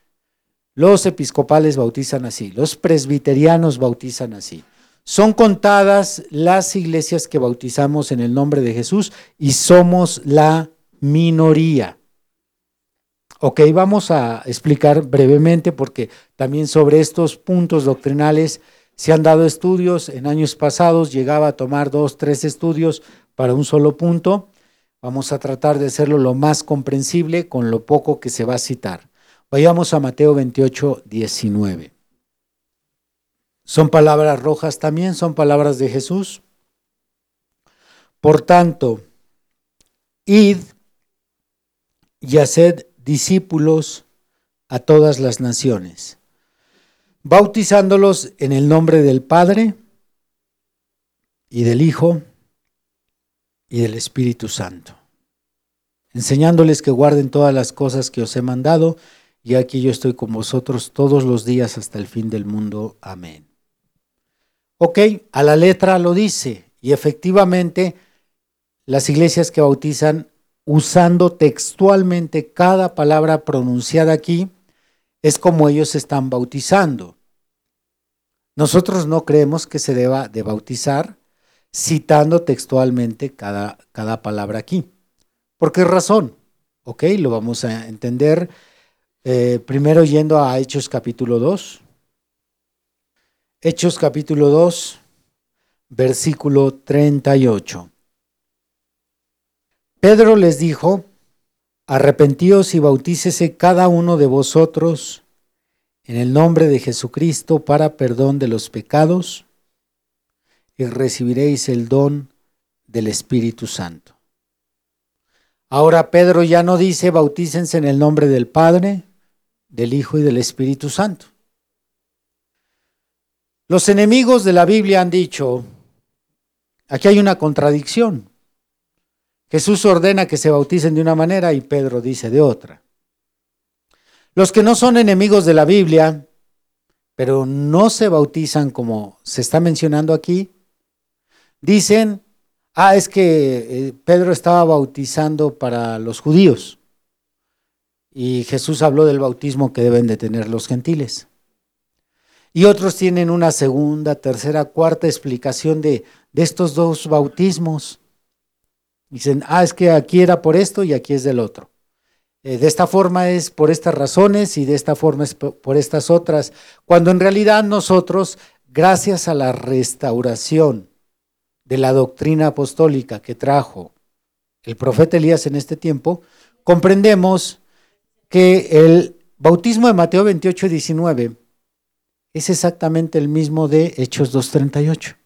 Los episcopales bautizan así. Los presbiterianos bautizan así. Son contadas las iglesias que bautizamos en el nombre de Jesús y somos la minoría. Ok, vamos a explicar brevemente porque también sobre estos puntos doctrinales se han dado estudios. En años pasados llegaba a tomar dos, tres estudios para un solo punto. Vamos a tratar de hacerlo lo más comprensible con lo poco que se va a citar. Vayamos a Mateo 28, 19. Son palabras rojas también, son palabras de Jesús. Por tanto, id y haced discípulos a todas las naciones, bautizándolos en el nombre del Padre y del Hijo y del Espíritu Santo, enseñándoles que guarden todas las cosas que os he mandado, y aquí yo estoy con vosotros todos los días hasta el fin del mundo. Amén. Ok, a la letra lo dice, y efectivamente las iglesias que bautizan usando textualmente cada palabra pronunciada aquí, es como ellos están bautizando. Nosotros no creemos que se deba de bautizar citando textualmente cada, cada palabra aquí. ¿Por qué razón? Ok, lo vamos a entender eh, primero yendo a Hechos capítulo 2. Hechos capítulo 2, versículo 38. Pedro les dijo, arrepentíos y bautícese cada uno de vosotros en el nombre de Jesucristo para perdón de los pecados y recibiréis el don del Espíritu Santo. Ahora Pedro ya no dice bautícense en el nombre del Padre, del Hijo y del Espíritu Santo. Los enemigos de la Biblia han dicho, aquí hay una contradicción. Jesús ordena que se bauticen de una manera y Pedro dice de otra. Los que no son enemigos de la Biblia, pero no se bautizan como se está mencionando aquí, dicen, ah, es que eh, Pedro estaba bautizando para los judíos y Jesús habló del bautismo que deben de tener los gentiles. Y otros tienen una segunda, tercera, cuarta explicación de, de estos dos bautismos. Dicen, ah, es que aquí era por esto y aquí es del otro. Eh, de esta forma es por estas razones y de esta forma es por estas otras, cuando en realidad nosotros, gracias a la restauración de la doctrina apostólica que trajo el profeta Elías en este tiempo, comprendemos que el bautismo de Mateo 28 y 19 es exactamente el mismo de Hechos 2.38.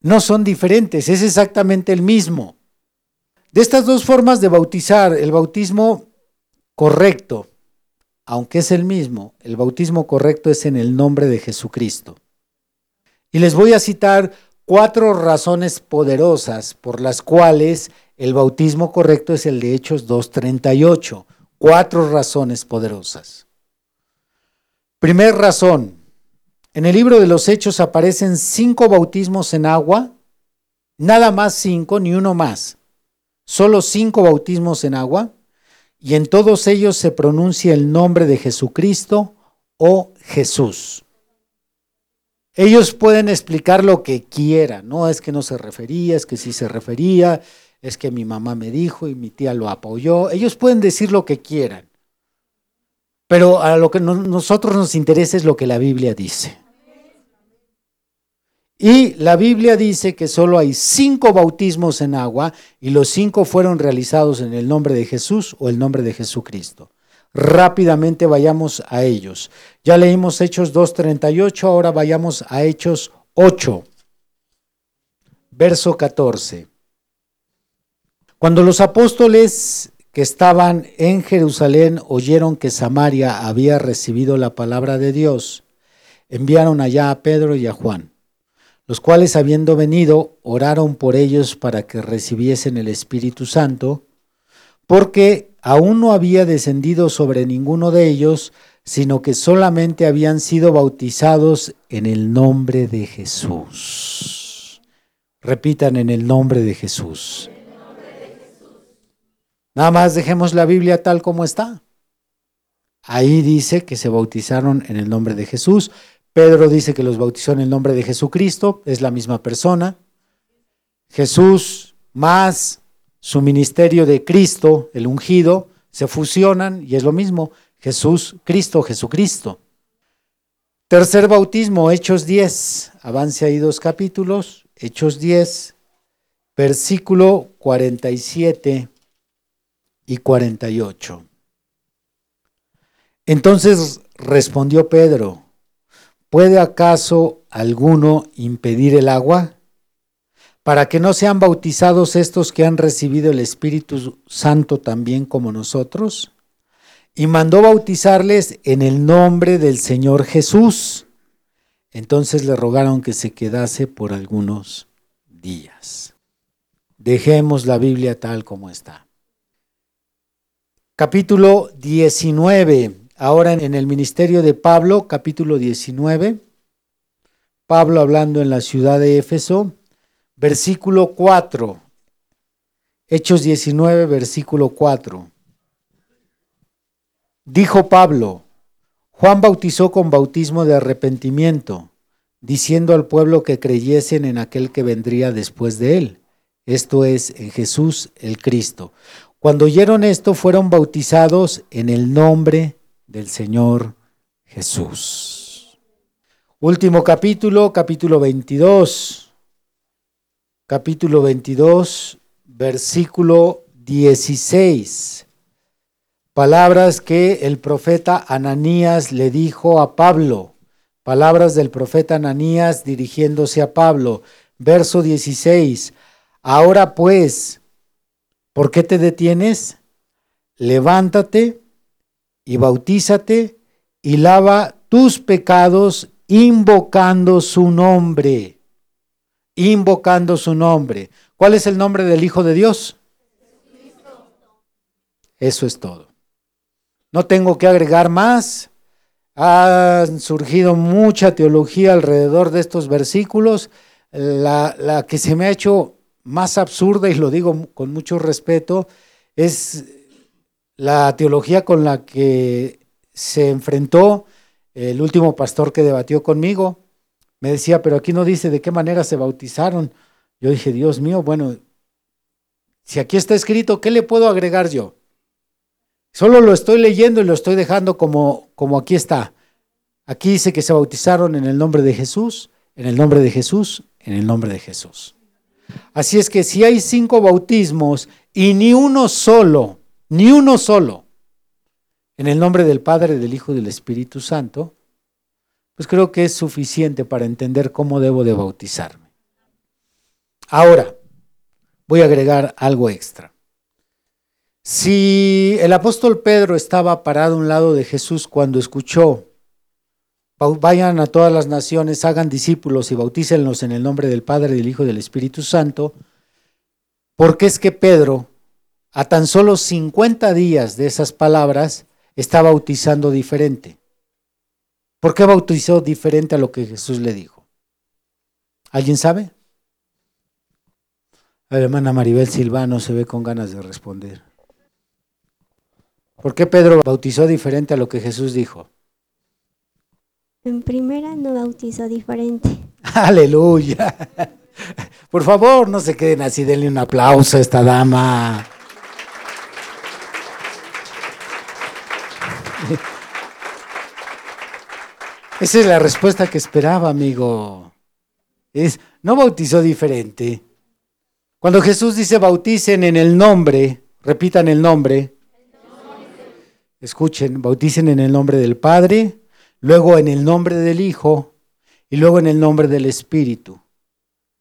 No son diferentes, es exactamente el mismo. De estas dos formas de bautizar, el bautismo correcto, aunque es el mismo, el bautismo correcto es en el nombre de Jesucristo. Y les voy a citar cuatro razones poderosas por las cuales el bautismo correcto es el de Hechos 2.38. Cuatro razones poderosas. Primer razón, en el libro de los Hechos aparecen cinco bautismos en agua, nada más cinco, ni uno más solo cinco bautismos en agua, y en todos ellos se pronuncia el nombre de Jesucristo o Jesús. Ellos pueden explicar lo que quieran, no es que no se refería, es que sí se refería, es que mi mamá me dijo y mi tía lo apoyó. Ellos pueden decir lo que quieran, pero a lo que nosotros nos interesa es lo que la Biblia dice. Y la Biblia dice que solo hay cinco bautismos en agua y los cinco fueron realizados en el nombre de Jesús o el nombre de Jesucristo. Rápidamente vayamos a ellos. Ya leímos Hechos 2.38, ahora vayamos a Hechos 8, verso 14. Cuando los apóstoles que estaban en Jerusalén oyeron que Samaria había recibido la palabra de Dios, enviaron allá a Pedro y a Juan los cuales habiendo venido, oraron por ellos para que recibiesen el Espíritu Santo, porque aún no había descendido sobre ninguno de ellos, sino que solamente habían sido bautizados en el nombre de Jesús. Repitan en el nombre de Jesús. Nada más dejemos la Biblia tal como está. Ahí dice que se bautizaron en el nombre de Jesús, Pedro dice que los bautizó en el nombre de Jesucristo, es la misma persona. Jesús más su ministerio de Cristo, el ungido, se fusionan y es lo mismo. Jesús, Cristo, Jesucristo. Tercer bautismo, Hechos 10. Avance ahí dos capítulos. Hechos 10, versículo 47 y 48. Entonces respondió Pedro, ¿Puede acaso alguno impedir el agua? Para que no sean bautizados estos que han recibido el Espíritu Santo también como nosotros. Y mandó bautizarles en el nombre del Señor Jesús. Entonces le rogaron que se quedase por algunos días. Dejemos la Biblia tal como está. capítulo 19, ahora en el ministerio de Pablo, capítulo 19. Pablo hablando en la ciudad de Éfeso, versículo 4. Hechos 19, versículo 4. Dijo Pablo, Juan bautizó con bautismo de arrepentimiento, diciendo al pueblo que creyesen en aquel que vendría después de él, esto es, en Jesús el Cristo. Cuando oyeron esto, fueron bautizados en el nombre del Señor Jesús. Último capítulo, capítulo 22. Capítulo 22, versículo 16. Palabras que el profeta Ananías le dijo a Pablo. Palabras del profeta Ananías dirigiéndose a Pablo. Verso 16. Ahora pues, ¿por qué te detienes? Levántate y bautízate y lava tus pecados invocando su nombre. Invocando su nombre. ¿Cuál es el nombre del Hijo de Dios? Eso es todo. No tengo que agregar más. Ha surgido mucha teología alrededor de estos versículos. La, la, que se me ha hecho más absurda, y lo digo con mucho respeto, es la teología con la que se enfrentó el último pastor que debatió conmigo. Me decía, pero aquí no dice de qué manera se bautizaron. Yo dije, Dios mío, bueno, si aquí está escrito, ¿qué le puedo agregar yo? Solo lo estoy leyendo y lo estoy dejando como, como aquí está. Aquí dice que se bautizaron en el nombre de Jesús, en el nombre de Jesús, en el nombre de Jesús. Así es que si hay cinco bautismos y ni uno solo, ni uno solo, en el nombre del Padre, del Hijo y del Espíritu Santo, pues creo que es suficiente para entender cómo debo de bautizarme. Ahora, voy a agregar algo extra. Si el apóstol Pedro estaba parado a un lado de Jesús cuando escuchó, vayan a todas las naciones, hagan discípulos y bautícenlos en el nombre del Padre, del Hijo y del Espíritu Santo, ¿por qué es que Pedro, a tan solo 50 días de esas palabras, está bautizando diferente? ¿Por qué bautizó diferente a lo que Jesús le dijo? ¿Alguien sabe? La hermana Maribel Silvano se ve con ganas de responder. ¿Por qué Pedro bautizó diferente a lo que Jesús dijo? En primera no bautizó diferente. Aleluya. Por favor, no se queden así, denle un aplauso a esta dama. Esa es la respuesta que esperaba, amigo. Es, no bautizó diferente. Cuando Jesús dice bauticen en el nombre, repitan el nombre, Escuchen, bauticen en el nombre del Padre, luego en el nombre del Hijo y luego en el nombre del Espíritu.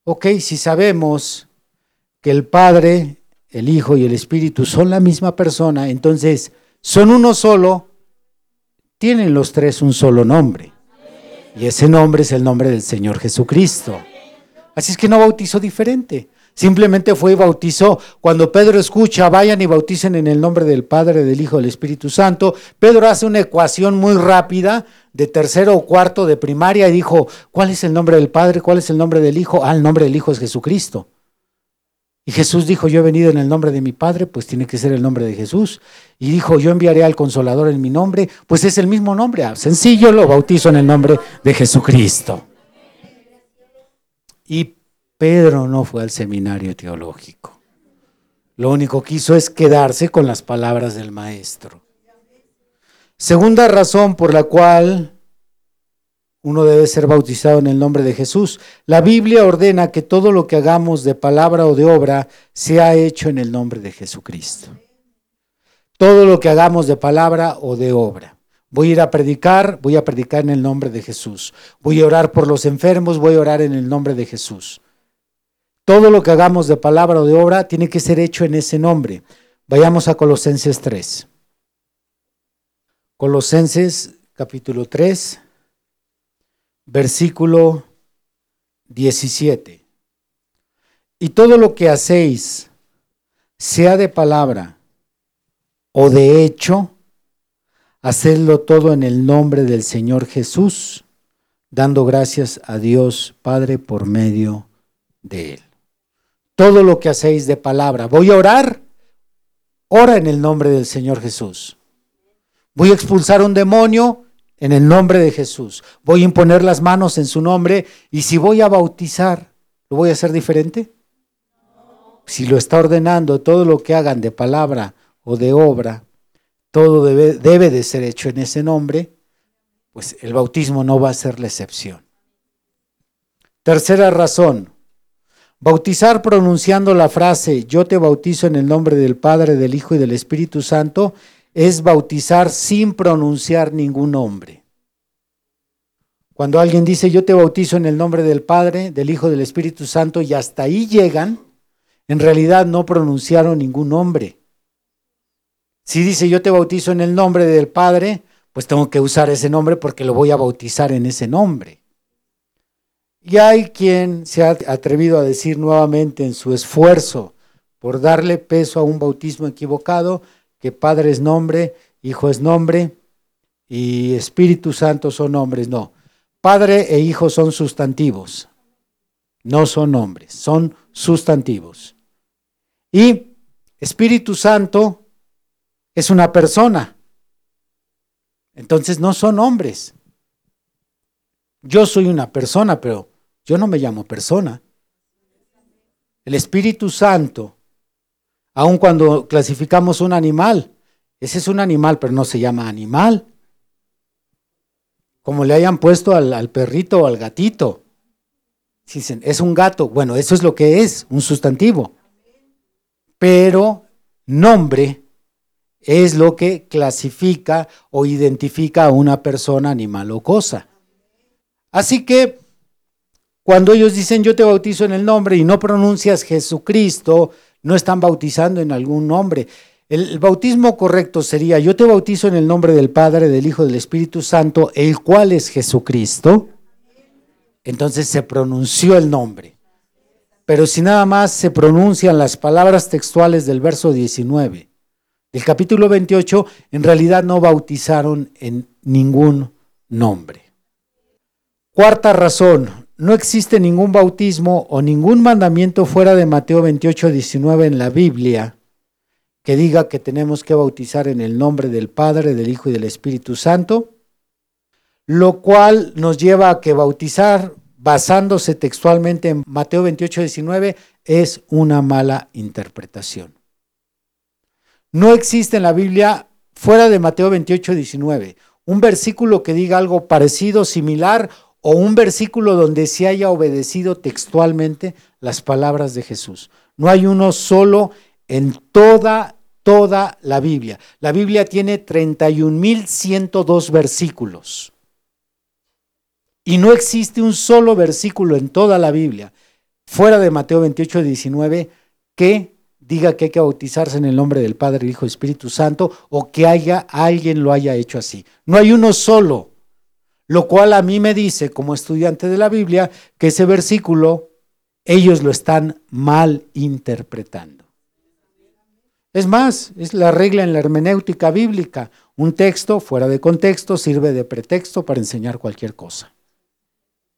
Ok, si sabemos que el Padre, el Hijo y el Espíritu son la misma persona, entonces son uno solo, tienen los tres un solo nombre. Y ese nombre es el nombre del Señor Jesucristo. Así es que no bautizó diferente. Simplemente fue y bautizó. Cuando Pedro escucha, vayan y bauticen en el nombre del Padre, del Hijo, del Espíritu Santo, Pedro hace una ecuación muy rápida de tercero o cuarto de primaria y dijo, ¿cuál es el nombre del Padre? ¿Cuál es el nombre del Hijo? Ah, el nombre del Hijo es Jesucristo. Y Jesús dijo, yo he venido en el nombre de mi Padre, pues tiene que ser el nombre de Jesús. Y dijo, yo enviaré al Consolador en mi nombre, pues es el mismo nombre. Ah, sencillo, lo bautizo en el nombre de Jesucristo. Y Pedro no fue al seminario teológico. Lo único que hizo es quedarse con las palabras del maestro. Segunda razón por la cual uno debe ser bautizado en el nombre de Jesús. La Biblia ordena que todo lo que hagamos de palabra o de obra sea hecho en el nombre de Jesucristo. Todo lo que hagamos de palabra o de obra. Voy a ir a predicar, voy a predicar en el nombre de Jesús. Voy a orar por los enfermos, voy a orar en el nombre de Jesús. Todo lo que hagamos de palabra o de obra tiene que ser hecho en ese nombre. Vayamos a Colosenses 3. Colosenses capítulo 3, versículo 17. Y todo lo que hacéis, sea de palabra o de hecho, hacedlo todo en el nombre del Señor Jesús, dando gracias a Dios Padre por medio de Él. Todo lo que hacéis de palabra, voy a orar, ora en el nombre del Señor Jesús. Voy a expulsar un demonio en el nombre de Jesús. Voy a imponer las manos en su nombre y si voy a bautizar, ¿lo voy a hacer diferente? Si lo está ordenando, todo lo que hagan de palabra o de obra, todo debe, debe de ser hecho en ese nombre, pues el bautismo no va a ser la excepción. Tercera razón, bautizar pronunciando la frase yo te bautizo en el nombre del Padre, del Hijo y del Espíritu Santo es bautizar sin pronunciar ningún nombre. Cuando alguien dice yo te bautizo en el nombre del Padre, del Hijo, del Espíritu Santo y hasta ahí llegan, en realidad no pronunciaron ningún nombre. Si dice yo te bautizo en el nombre del Padre, pues tengo que usar ese nombre porque lo voy a bautizar en ese nombre. Y hay quien se ha atrevido a decir nuevamente en su esfuerzo por darle peso a un bautismo equivocado, que Padre es nombre, Hijo es nombre y Espíritu Santo son nombres. No, Padre e Hijo son sustantivos, no son nombres, son sustantivos. Y Espíritu Santo es una persona. Entonces no son hombres. Yo soy una persona, pero yo no me llamo persona. El Espíritu Santo Aun cuando clasificamos un animal, ese es un animal, pero no se llama animal. Como le hayan puesto al, perrito o al gatito. Dicen, es un gato. Bueno, eso es lo que es, un sustantivo. Pero nombre es lo que clasifica o identifica a una persona, animal o cosa. Así que cuando ellos dicen yo te bautizo en el nombre y no pronuncias Jesucristo, no están bautizando en algún nombre. El bautismo correcto sería, yo te bautizo en el nombre del Padre, del Hijo, del Espíritu Santo, el cual es Jesucristo. Entonces se pronunció el nombre. Pero si nada más se pronuncian las palabras textuales del verso 19 del capítulo 28, en realidad no bautizaron en ningún nombre. Cuarta razón, no existe ningún bautismo o ningún mandamiento fuera de Mateo 28, 19 en la Biblia que diga que tenemos que bautizar en el nombre del Padre, del Hijo y del Espíritu Santo, lo cual nos lleva a que bautizar basándose textualmente en Mateo 28, 19 es una mala interpretación. No existe en la Biblia, fuera de Mateo 28, 19, un versículo que diga algo parecido, similar o un versículo donde se haya obedecido textualmente las palabras de Jesús. No hay uno solo en toda, toda la Biblia. La Biblia tiene 31.102 versículos. Y no existe un solo versículo en toda la Biblia, fuera de Mateo 28, 19, que diga que hay que bautizarse en el nombre del Padre, Hijo y Espíritu Santo, o que haya, alguien lo haya hecho así. No hay uno solo. Lo cual a mí me dice, como estudiante de la Biblia, que ese versículo ellos lo están mal interpretando. Es más, es la regla en la hermenéutica bíblica. Un texto fuera de contexto sirve de pretexto para enseñar cualquier cosa.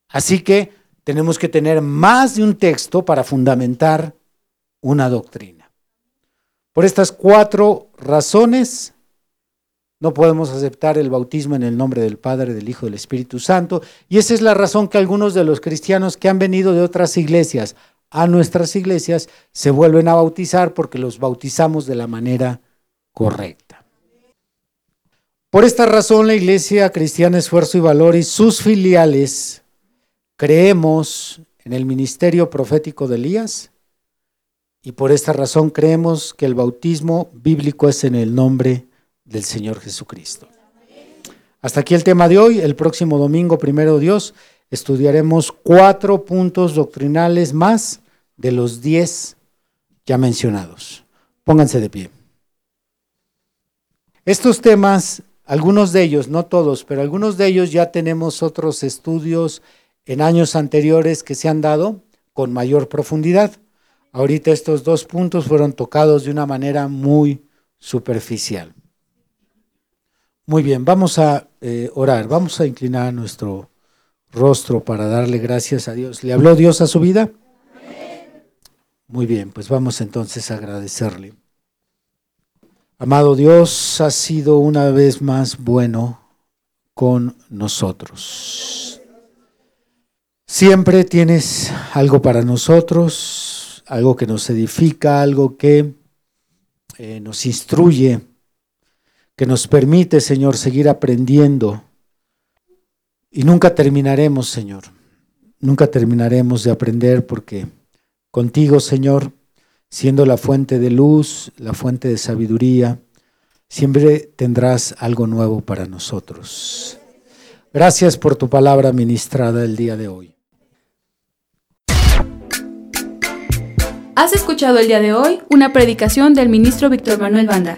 Así que tenemos que tener más de un texto para fundamentar una doctrina. Por estas cuatro razones, no podemos aceptar el bautismo en el nombre del Padre, del Hijo y del Espíritu Santo. Y esa es la razón que algunos de los cristianos que han venido de otras iglesias a nuestras iglesias se vuelven a bautizar porque los bautizamos de la manera correcta. Por esta razón la Iglesia Cristiana Esfuerzo y Valor y sus filiales creemos en el ministerio profético de Elías y por esta razón creemos que el bautismo bíblico es en el nombre del Señor Jesucristo. Hasta aquí el tema de hoy. El próximo domingo, primero Dios, estudiaremos cuatro puntos doctrinales más de los diez ya mencionados. Pónganse de pie. Estos temas, algunos de ellos, no todos, pero algunos de ellos ya tenemos otros estudios en años anteriores que se han dado con mayor profundidad. Ahorita estos dos puntos fueron tocados de una manera muy superficial. Muy bien, vamos a eh, orar, vamos a inclinar nuestro rostro para darle gracias a Dios. ¿Le habló Dios a su vida? Muy bien, pues vamos entonces a agradecerle. Amado Dios, ha sido una vez más bueno con nosotros. Siempre tienes algo para nosotros, algo que nos edifica, algo que eh, nos instruye, que nos permite, Señor, seguir aprendiendo. Y nunca terminaremos, Señor. Nunca terminaremos de aprender porque contigo, Señor, siendo la fuente de luz, la fuente de sabiduría, siempre tendrás algo nuevo para nosotros. Gracias por tu palabra ministrada el día de hoy. Has escuchado el día de hoy una predicación del ministro Víctor Manuel Banda.